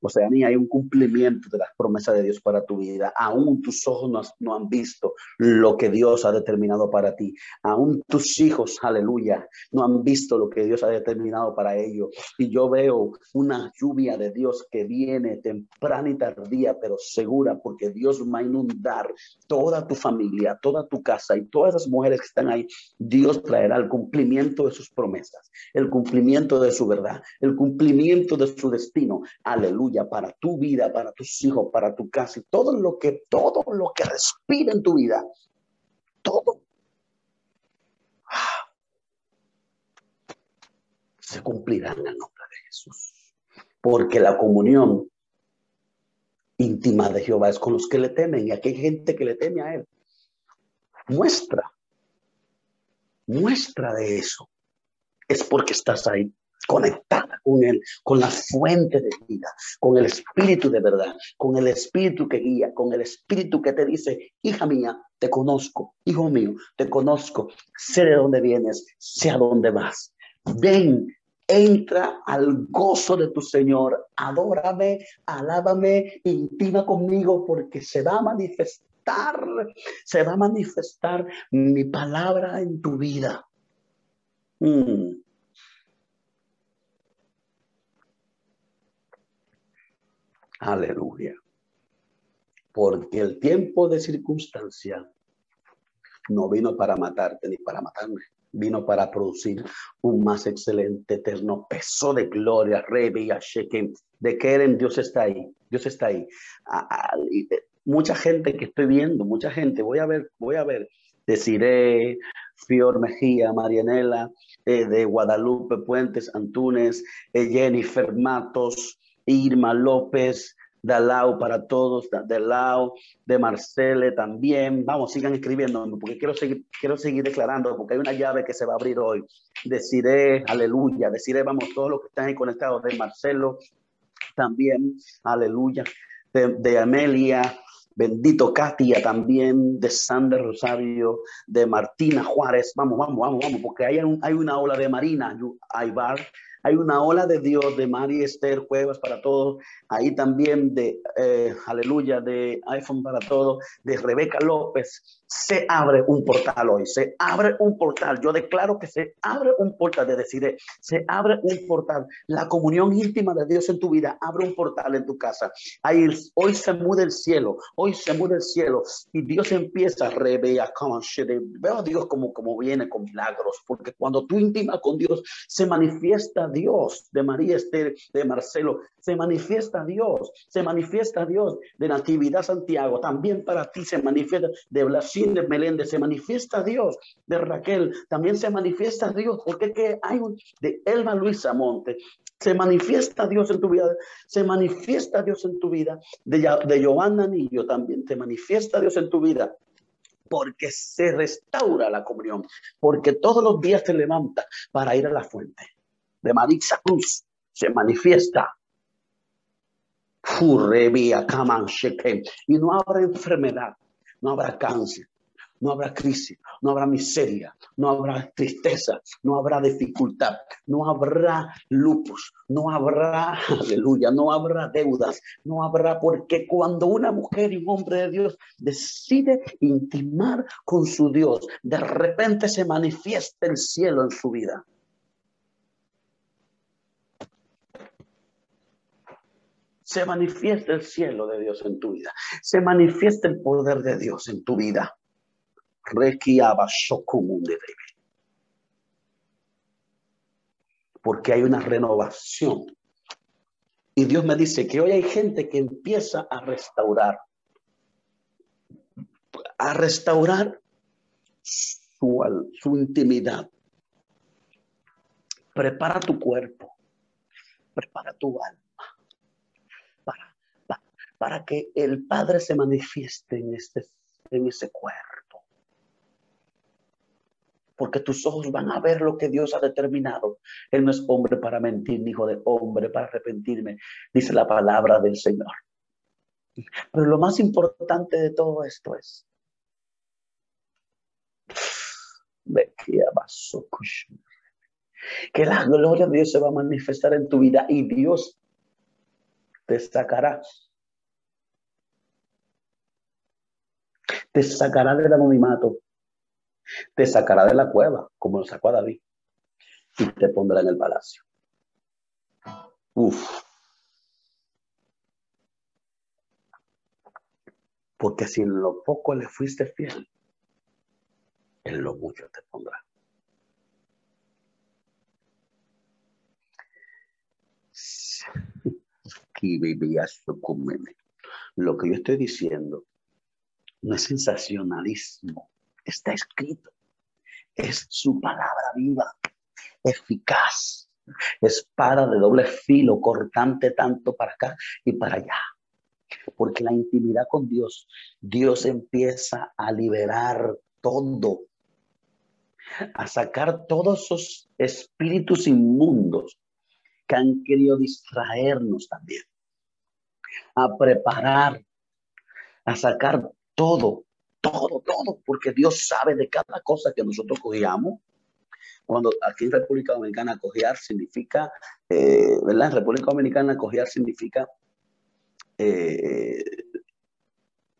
O sea, ni hay un cumplimiento de las promesas de Dios para tu vida. Aún tus ojos no, han visto lo que Dios ha determinado para ti. Aún tus hijos, aleluya, no han visto lo que Dios ha determinado para ellos. Y yo veo una lluvia de Dios que viene temprana y tardía, pero segura, porque Dios va a inundar toda tu familia, toda tu casa y todas esas mujeres que están ahí. Dios traerá el cumplimiento de sus promesas, el cumplimiento de su verdad, el cumplimiento de su destino. Aleluya para tu vida, para tus hijos, para tu casa y todo lo que, todo lo que respira en tu vida, todo se cumplirá en el nombre de Jesús. Porque la comunión íntima de Jehová es con los que le temen y aquí hay gente que le teme a Él. Muestra, muestra de eso. Es porque estás ahí conectada con Él, con la fuente de vida, con el Espíritu de verdad, con el Espíritu que guía, con el Espíritu que te dice, hija mía, te conozco, hijo mío, te conozco, sé de dónde vienes, sé a dónde vas. Ven, Entra al gozo de tu Señor. Adórame, alábame, intima conmigo porque se va a manifestar, se va a manifestar mi palabra en tu vida. Mm. Aleluya. Porque el tiempo de circunstancia no vino para matarte ni para matarme. Vino para producir un más excelente, eterno peso de gloria. Rebia, Shekem. De Keren, Dios está ahí. Dios está ahí. mucha gente que estoy viendo, mucha gente. Voy a ver, voy a ver. Deciré, Fior Mejía, Marianela, eh, de Guadalupe Puentes, Antunes, eh, Jennifer Matos, Irma López, Dalao para todos, Dalao, de Marcele también. Vamos, sigan escribiendo, porque quiero seguir, quiero seguir declarando, porque hay una llave que se va a abrir hoy. Deciré, aleluya, deciré, vamos, todos los que están ahí conectados, de Marcelo también, aleluya, de, Amelia, bendito Katia también, de Sander Rosario, de Martina Juárez, vamos, vamos, vamos, vamos, porque hay, hay una ola de Marina Aybar, hay una ola de Dios de María Esther Cuevas para todos. Ahí también de, eh, aleluya, de iPhone para todos, de Rebeca López. Se abre un portal hoy, se abre un portal. Yo declaro que se abre un portal de decir, se abre un portal. La comunión íntima de Dios en tu vida abre un portal en tu casa. Ahí, hoy se muda el cielo, hoy se muda el cielo y Dios empieza a revelar. Veo a Dios como, como viene con milagros, porque cuando tú intimas con Dios, se manifiesta Dios de María Esther, de Marcelo, se manifiesta Dios, se manifiesta Dios de Natividad Santiago, también para ti se manifiesta de Blasín de Meléndez, se manifiesta Dios de Raquel, también se manifiesta Dios, porque que hay un de Elma Luisa Monte, se manifiesta Dios en tu vida, se manifiesta Dios en tu vida, de, de Giovanna Nillo también, se manifiesta Dios en tu vida. Porque se restaura la comunión, porque todos los días te levanta para ir a la fuente de Marisa Cruz se manifiesta. Y no habrá enfermedad, no habrá cáncer, no habrá crisis, no habrá miseria, no habrá tristeza, no habrá dificultad, no habrá lupus, no habrá, aleluya, no habrá deudas, no habrá, porque cuando una mujer y un hombre de Dios decide intimar con su Dios, de repente se manifiesta el cielo en su vida. Se manifiesta el cielo de Dios en tu vida, se manifiesta el poder de Dios en tu vida. Porque hay una renovación. Y Dios me dice que hoy hay gente que empieza a restaurar, a restaurar su, su intimidad. Prepara tu cuerpo, prepara tu alma para que el Padre se manifieste en, este, en ese cuerpo. Porque tus ojos van a ver lo que Dios ha determinado. Él no es hombre para mentir, ni hijo de hombre para arrepentirme, dice la palabra del Señor. Pero lo más importante de todo esto es que la gloria de Dios se va a manifestar en tu vida y Dios te sacará te sacará del anonimato, te sacará de la cueva, como lo sacó a David, y te pondrá en el palacio. Uf. Porque si en lo poco le fuiste fiel, en lo mucho te pondrá. Lo que yo estoy diciendo no es sensacionalismo, está escrito. Es su palabra viva, eficaz, espada de doble filo, cortante tanto para acá y para allá. Porque la intimidad con Dios, Dios empieza a liberar todo, a sacar todos esos espíritus inmundos que han querido distraernos también, a preparar, a sacar todo, todo, todo, porque Dios sabe de cada cosa que nosotros cogíamos. Cuando aquí en República Dominicana cojear significa, eh, ¿verdad? En República Dominicana cojear significa eh,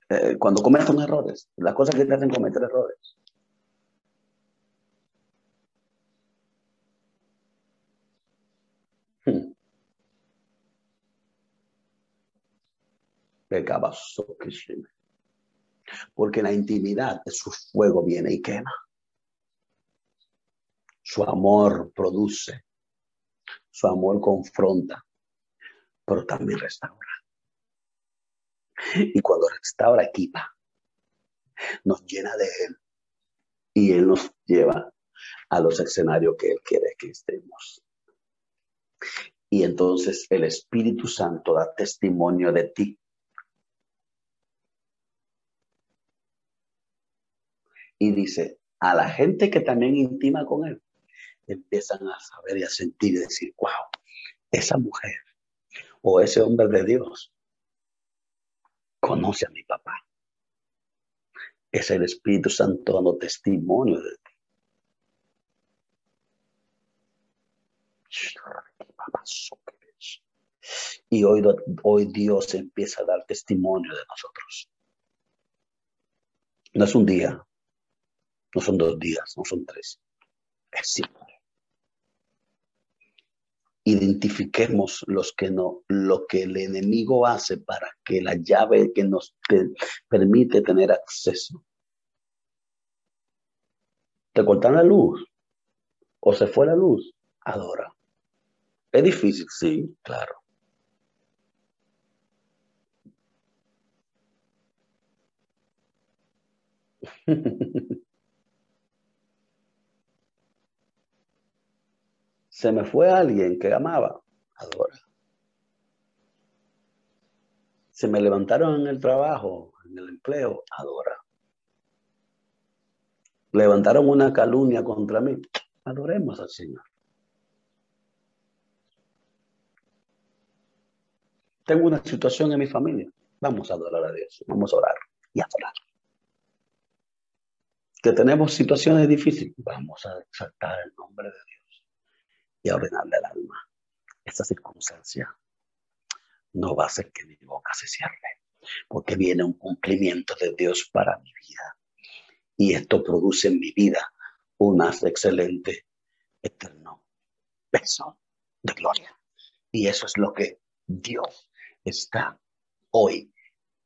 eh, cuando cometen errores, las cosas que te hacen cometer errores. Hmm. Porque la intimidad de su fuego viene y quema. Su amor produce, su amor confronta, pero también restaura. Y cuando restaura, equipa, nos llena de Él y Él nos lleva a los escenarios que Él quiere que estemos. Y entonces el Espíritu Santo da testimonio de ti. Y dice, a la gente que también intima con Él, empiezan a saber y a sentir y decir, wow, esa mujer o ese hombre de Dios conoce a mi papá. Es el Espíritu Santo dando testimonio de ti. Y hoy, hoy Dios empieza a dar testimonio de nosotros. No es un día, no son dos días, no son tres. Es siempre identifiquemos los que no, lo que el enemigo hace para que la llave que nos permite tener acceso. ¿Te cortan la luz? ¿O se fue la luz? Adora. Es difícil, sí, claro. Se me fue alguien que amaba, adora. Se me levantaron en el trabajo, en el empleo, adora. Levantaron una calumnia contra mí, adoremos al Señor. Tengo una situación en mi familia, vamos a adorar a Dios, vamos a orar y adorar. Que tenemos situaciones difíciles, vamos a exaltar el nombre de Dios y ordenarle al alma. Esta circunstancia no va a hacer que mi boca se cierre, porque viene un cumplimiento de Dios para mi vida. Y esto produce en mi vida un excelente, eterno peso de gloria. Y eso es lo que Dios está hoy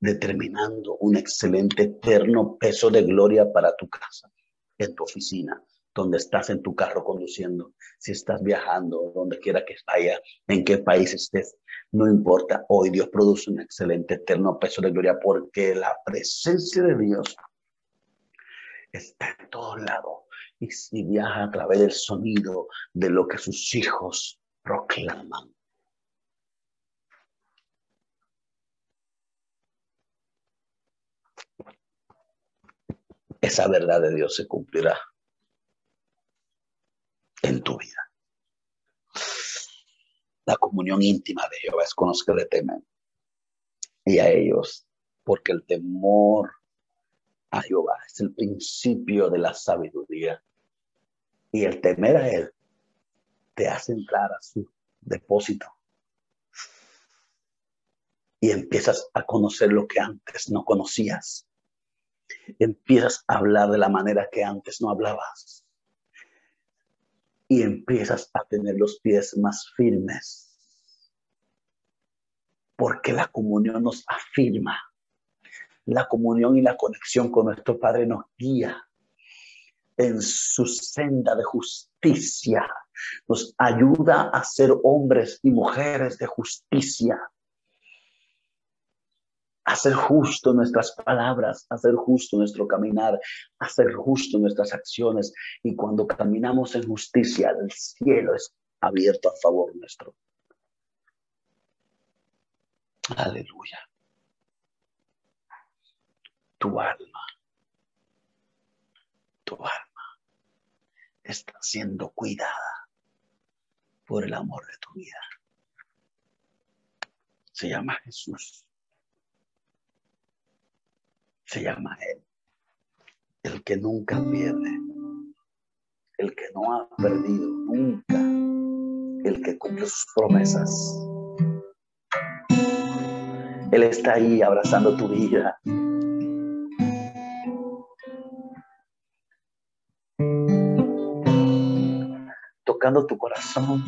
determinando un excelente, eterno peso de gloria para tu casa, en tu oficina, donde estás en tu carro conduciendo, si estás viajando, donde quiera que vaya, en qué país estés, no importa. Hoy Dios produce un excelente eterno peso de gloria porque la presencia de Dios está en todos lados y si viaja a través del sonido de lo que sus hijos proclaman. Esa verdad de Dios se cumplirá tu vida. La comunión íntima de Jehová es con los que le temen y a ellos, porque el temor a Jehová es el principio de la sabiduría y el temer a Él te hace entrar a su depósito y empiezas a conocer lo que antes no conocías. Empiezas a hablar de la manera que antes no hablabas y empiezas a tener los pies más firmes. Porque la comunión nos afirma. La comunión y la conexión con nuestro Padre nos guía en su senda de justicia. Nos ayuda a ser hombres y mujeres de justicia hacer justo nuestras palabras, hacer justo nuestro caminar, hacer justo nuestras acciones. Y cuando caminamos en justicia, el cielo es abierto a favor nuestro. Aleluya. Tu alma, tu alma está siendo cuidada por el amor de tu vida. Se llama Jesús se llama Él, el que nunca pierde, el que no ha perdido nunca, el que cumple sus promesas. Él está ahí abrazando tu vida. Tocando tu corazón.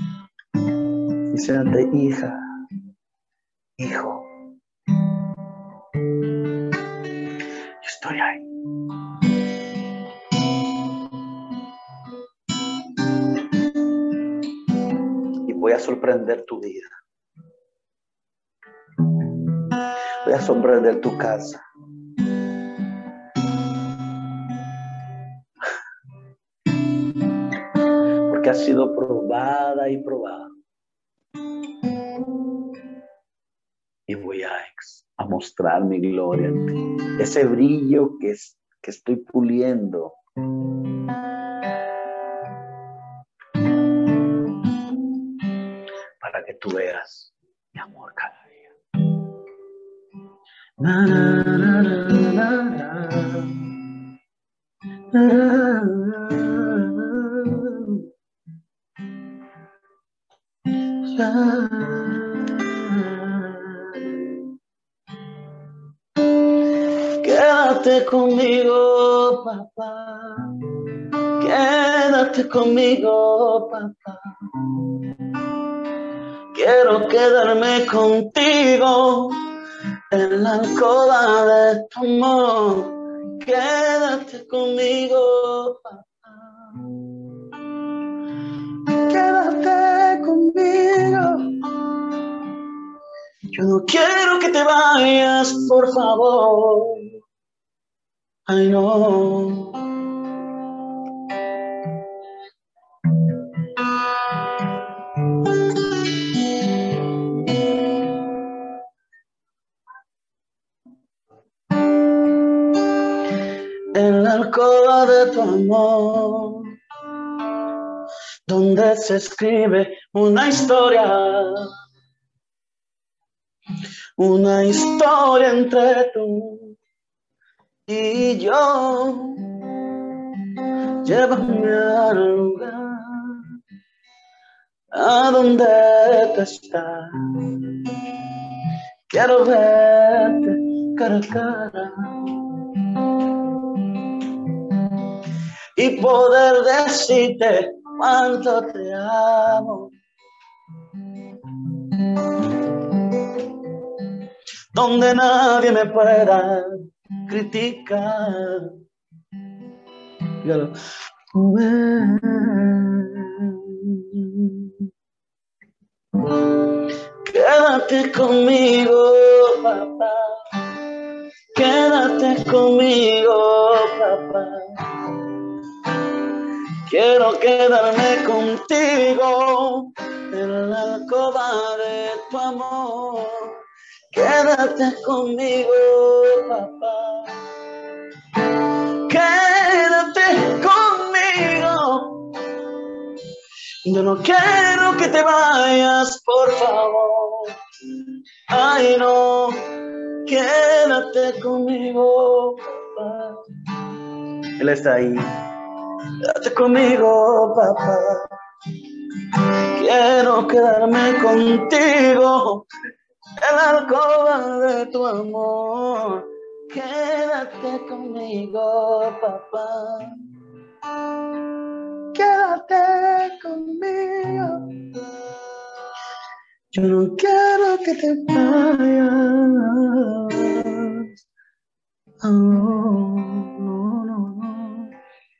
Diciéndote, hija, hijo, a sorprender tu vida. Voy a sorprender tu casa. Porque ha sido probada y probada. Y voy a, a mostrar mi gloria en ti. Ese brillo que, es, que estoy puliendo. Que tú veas mi amor cada Quédate conmigo, papá. Quédate conmigo, papá. Quiero quedarme contigo en la alcoba de tu amor. Quédate conmigo. Quédate conmigo. Yo no quiero que te vayas, por favor. Ay, no. De tu amor, donde se escribe una historia, una historia entre tú y yo. Llévame al lugar a donde tú estás. Quiero verte cara a cara y poder decirte cuánto te amo. Donde nadie me pueda criticar. Quédate conmigo, papá. Quédate conmigo, papá. Quedarme contigo en la alcoba de tu amor. Quédate conmigo, papá. Quédate conmigo. Yo no quiero que te vayas, por favor. Ay, no. Quédate conmigo, papá. Él está ahí. Quédate conmigo, papá. Quiero quedarme contigo en la alcoba de tu amor. Quédate conmigo, papá. Quédate conmigo. Yo no quiero que te vayas.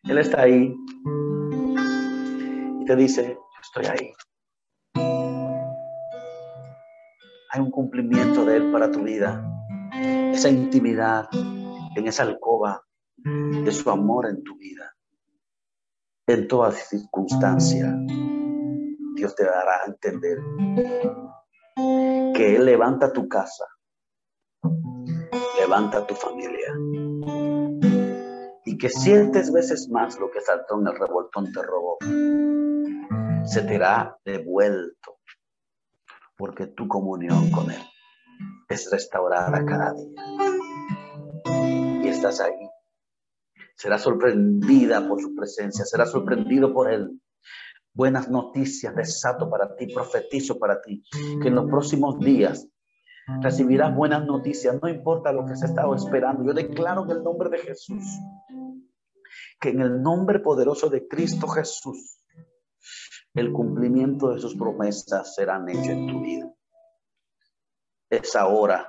Él está ahí y te dice, estoy ahí. Hay un cumplimiento de Él para tu vida. Esa intimidad en esa alcoba de su amor en tu vida. En toda circunstancia, Dios te dará a entender que Él levanta tu casa, levanta tu familia que sientes veces más lo que saltó en el revoltón te robó, se te hará devuelto, porque tu comunión con Él es restaurada cada día. Y estás ahí, Será sorprendida por su presencia, será sorprendido por Él. Buenas noticias desato para ti, profetizo para ti, que en los próximos días recibirás buenas noticias, no importa lo que se estado esperando. Yo declaro en el nombre de Jesús, que en el nombre poderoso de Cristo Jesús, el cumplimiento de sus promesas serán hechos en tu vida. Es ahora.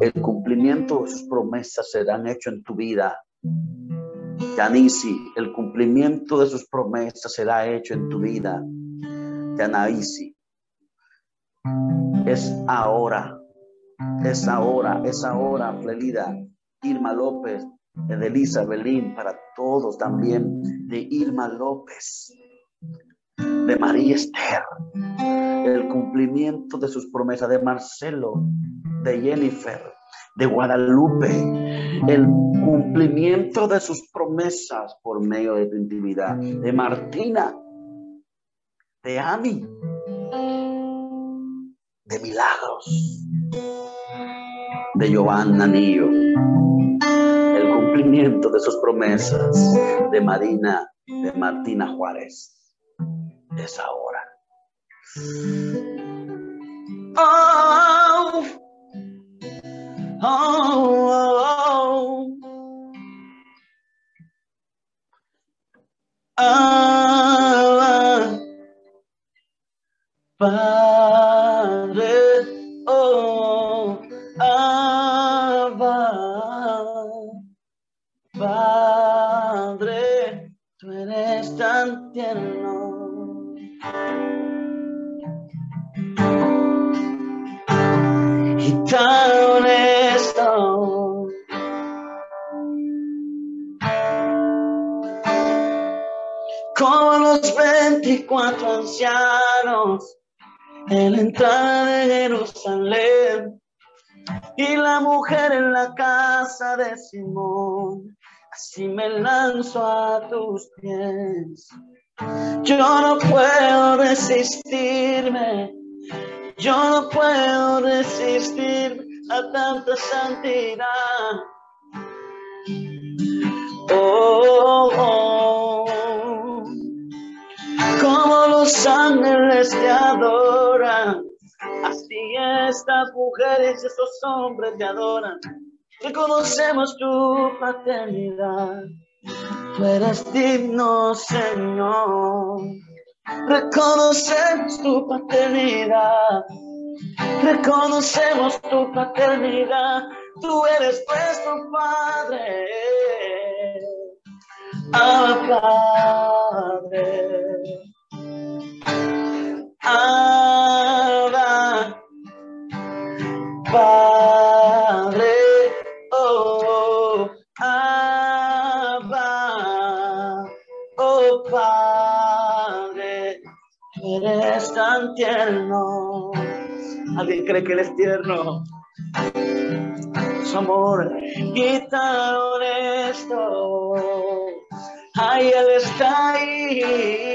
El cumplimiento de sus promesas serán hechos en tu vida. Yanisi, el cumplimiento de sus promesas será hecho en tu vida. Yanaisi, es ahora, es ahora, es ahora, Flelida, Irma López, Edelisa Belín, para todos también, de Irma López, de María Esther, el cumplimiento de sus promesas, de Marcelo, de Jennifer, de Guadalupe, el cumplimiento de sus promesas por medio de intimidad, de Martina, de Ami, de milagros, de Giovanna Nillo, el cumplimiento de sus promesas, de Marina, de Martina Juárez, es ahora. Oh, oh, oh, ah, veinticuatro ancianos en la entrada de Jerusalén y la mujer en la casa de Simón. Así me lanzo a tus pies. Yo no puedo resistirme, yo no puedo resistir a tanta santidad. Oh, oh, los ángeles te adoran, así estas mujeres, estos hombres te adoran. Reconocemos tu paternidad. Tú eres digno, Señor. Reconocemos tu paternidad. Reconocemos tu paternidad. Tú eres nuestro Padre. Ah, Padre. ¿Alguien cree que Él es tierno? Su amor tan honesto. Ay, Él está ahí.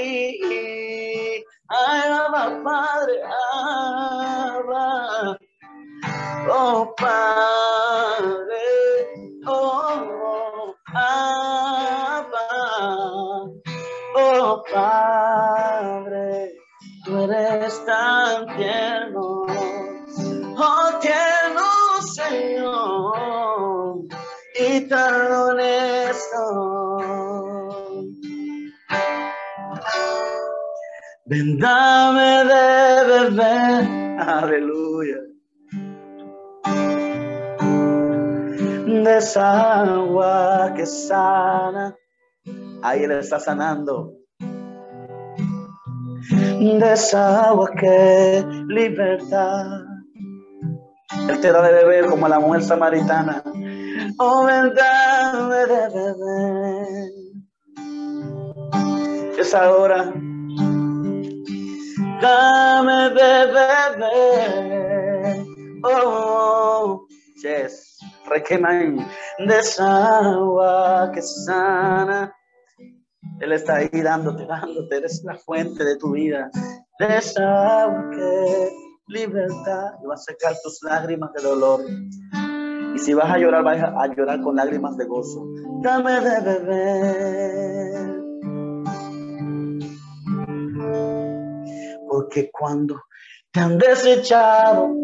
Está sanando. De esa agua que libertad. Él te da de beber como a la mujer samaritana. Oh, dame de beber. Es ahora dame de beber. Oh, yes, requeman de esa agua que sana. Él está ahí dándote, dándote, eres la fuente de tu vida. De esa agua que libertad y va a secar tus lágrimas de dolor. Y si vas a llorar, vas a llorar con lágrimas de gozo. Dame de beber. Porque cuando te han desechado,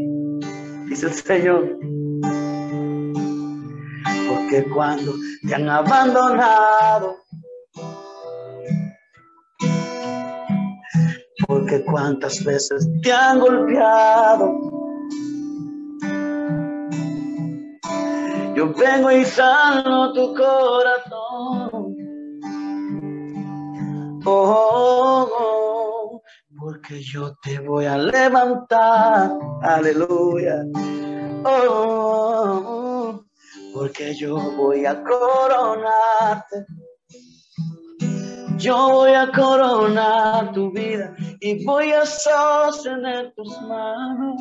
dice el Señor, porque cuando te han abandonado, porque cuántas veces te han golpeado, Yo vengo y sano tu corazón. Oh, porque yo te voy a levantar. Aleluya. Oh, porque yo voy a coronarte. Yo voy a coronar tu vida y voy a sostener tus manos.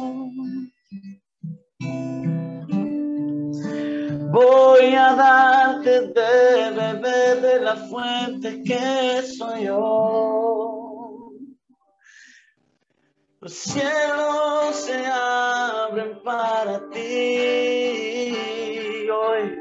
Voy a darte de beber de la fuente que soy yo. Los cielos se abren para ti hoy.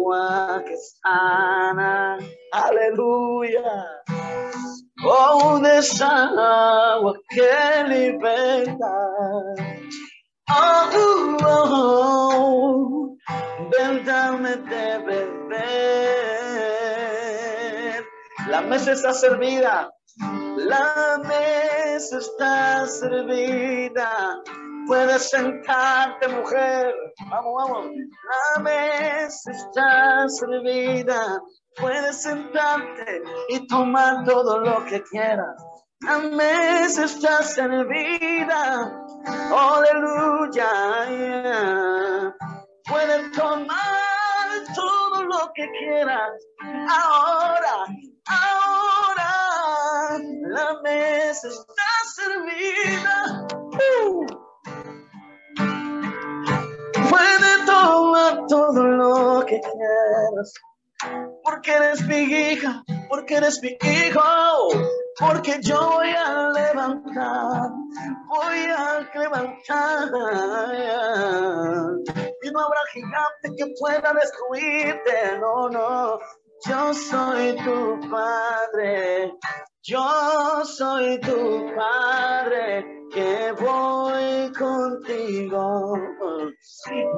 aleluya. Oh, agua que liberta. Oh, oh, oh, ven, dame de beber. La mesa está servida. La mesa está servida Puedes sentarte, mujer. Vamos, vamos. La mesa está servida. Puedes sentarte y tomar todo lo que quieras. La mesa está servida. Aleluya. Puedes tomar todo lo que quieras. Ahora, ahora. La mesa está servida. Uh. Todo lo que quieras. Porque eres mi hija, porque eres mi hijo, porque yo voy a levantar, voy a levantar. Y no habrá gigante que pueda destruirte, no, no. Yo soy tu padre, yo soy tu padre que voy contigo.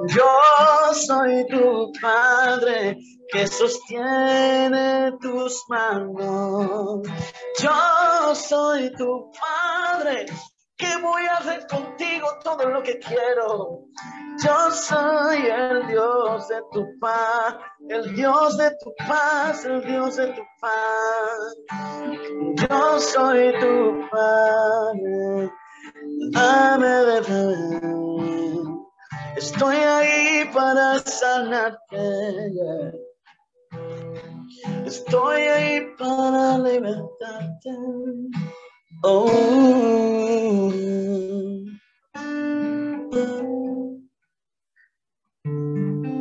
Yo soy tu padre que sostiene tus manos. Yo soy tu padre que voy a hacer contigo todo lo que quiero. Yo soy el Dios de tu paz, el Dios de tu paz, el Dios de tu paz. Yo soy tu Padre, dame Estoy ahí para sanarte. Estoy ahí para libertarte. Oh.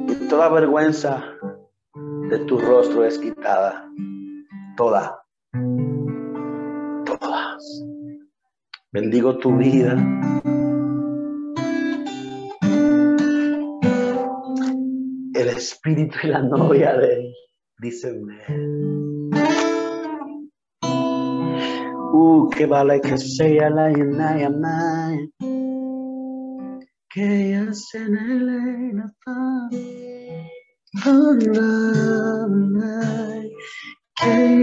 Y toda vergüenza de tu rostro es quitada. Toda. Todas. Bendigo tu vida. El espíritu y la novia de él, dicen. Uh, que vale que sea la yanaya que ya se en el que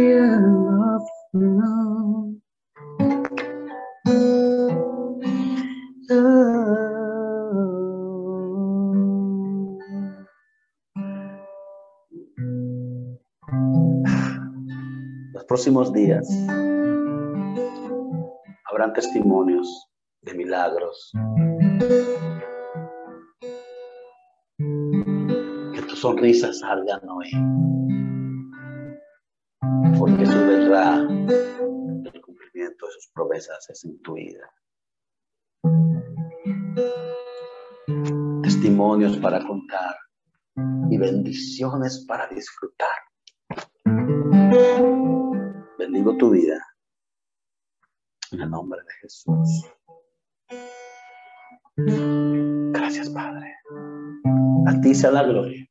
próximos días habrán testimonios de milagros. Que tu sonrisa salga Noé. Porque su verdad, el cumplimiento de sus promesas es en tu vida. Testimonios para contar y bendiciones para disfrutar. Bendigo tu vida. En el nombre de Jesús. Gracias, Padre. A ti sea la gloria.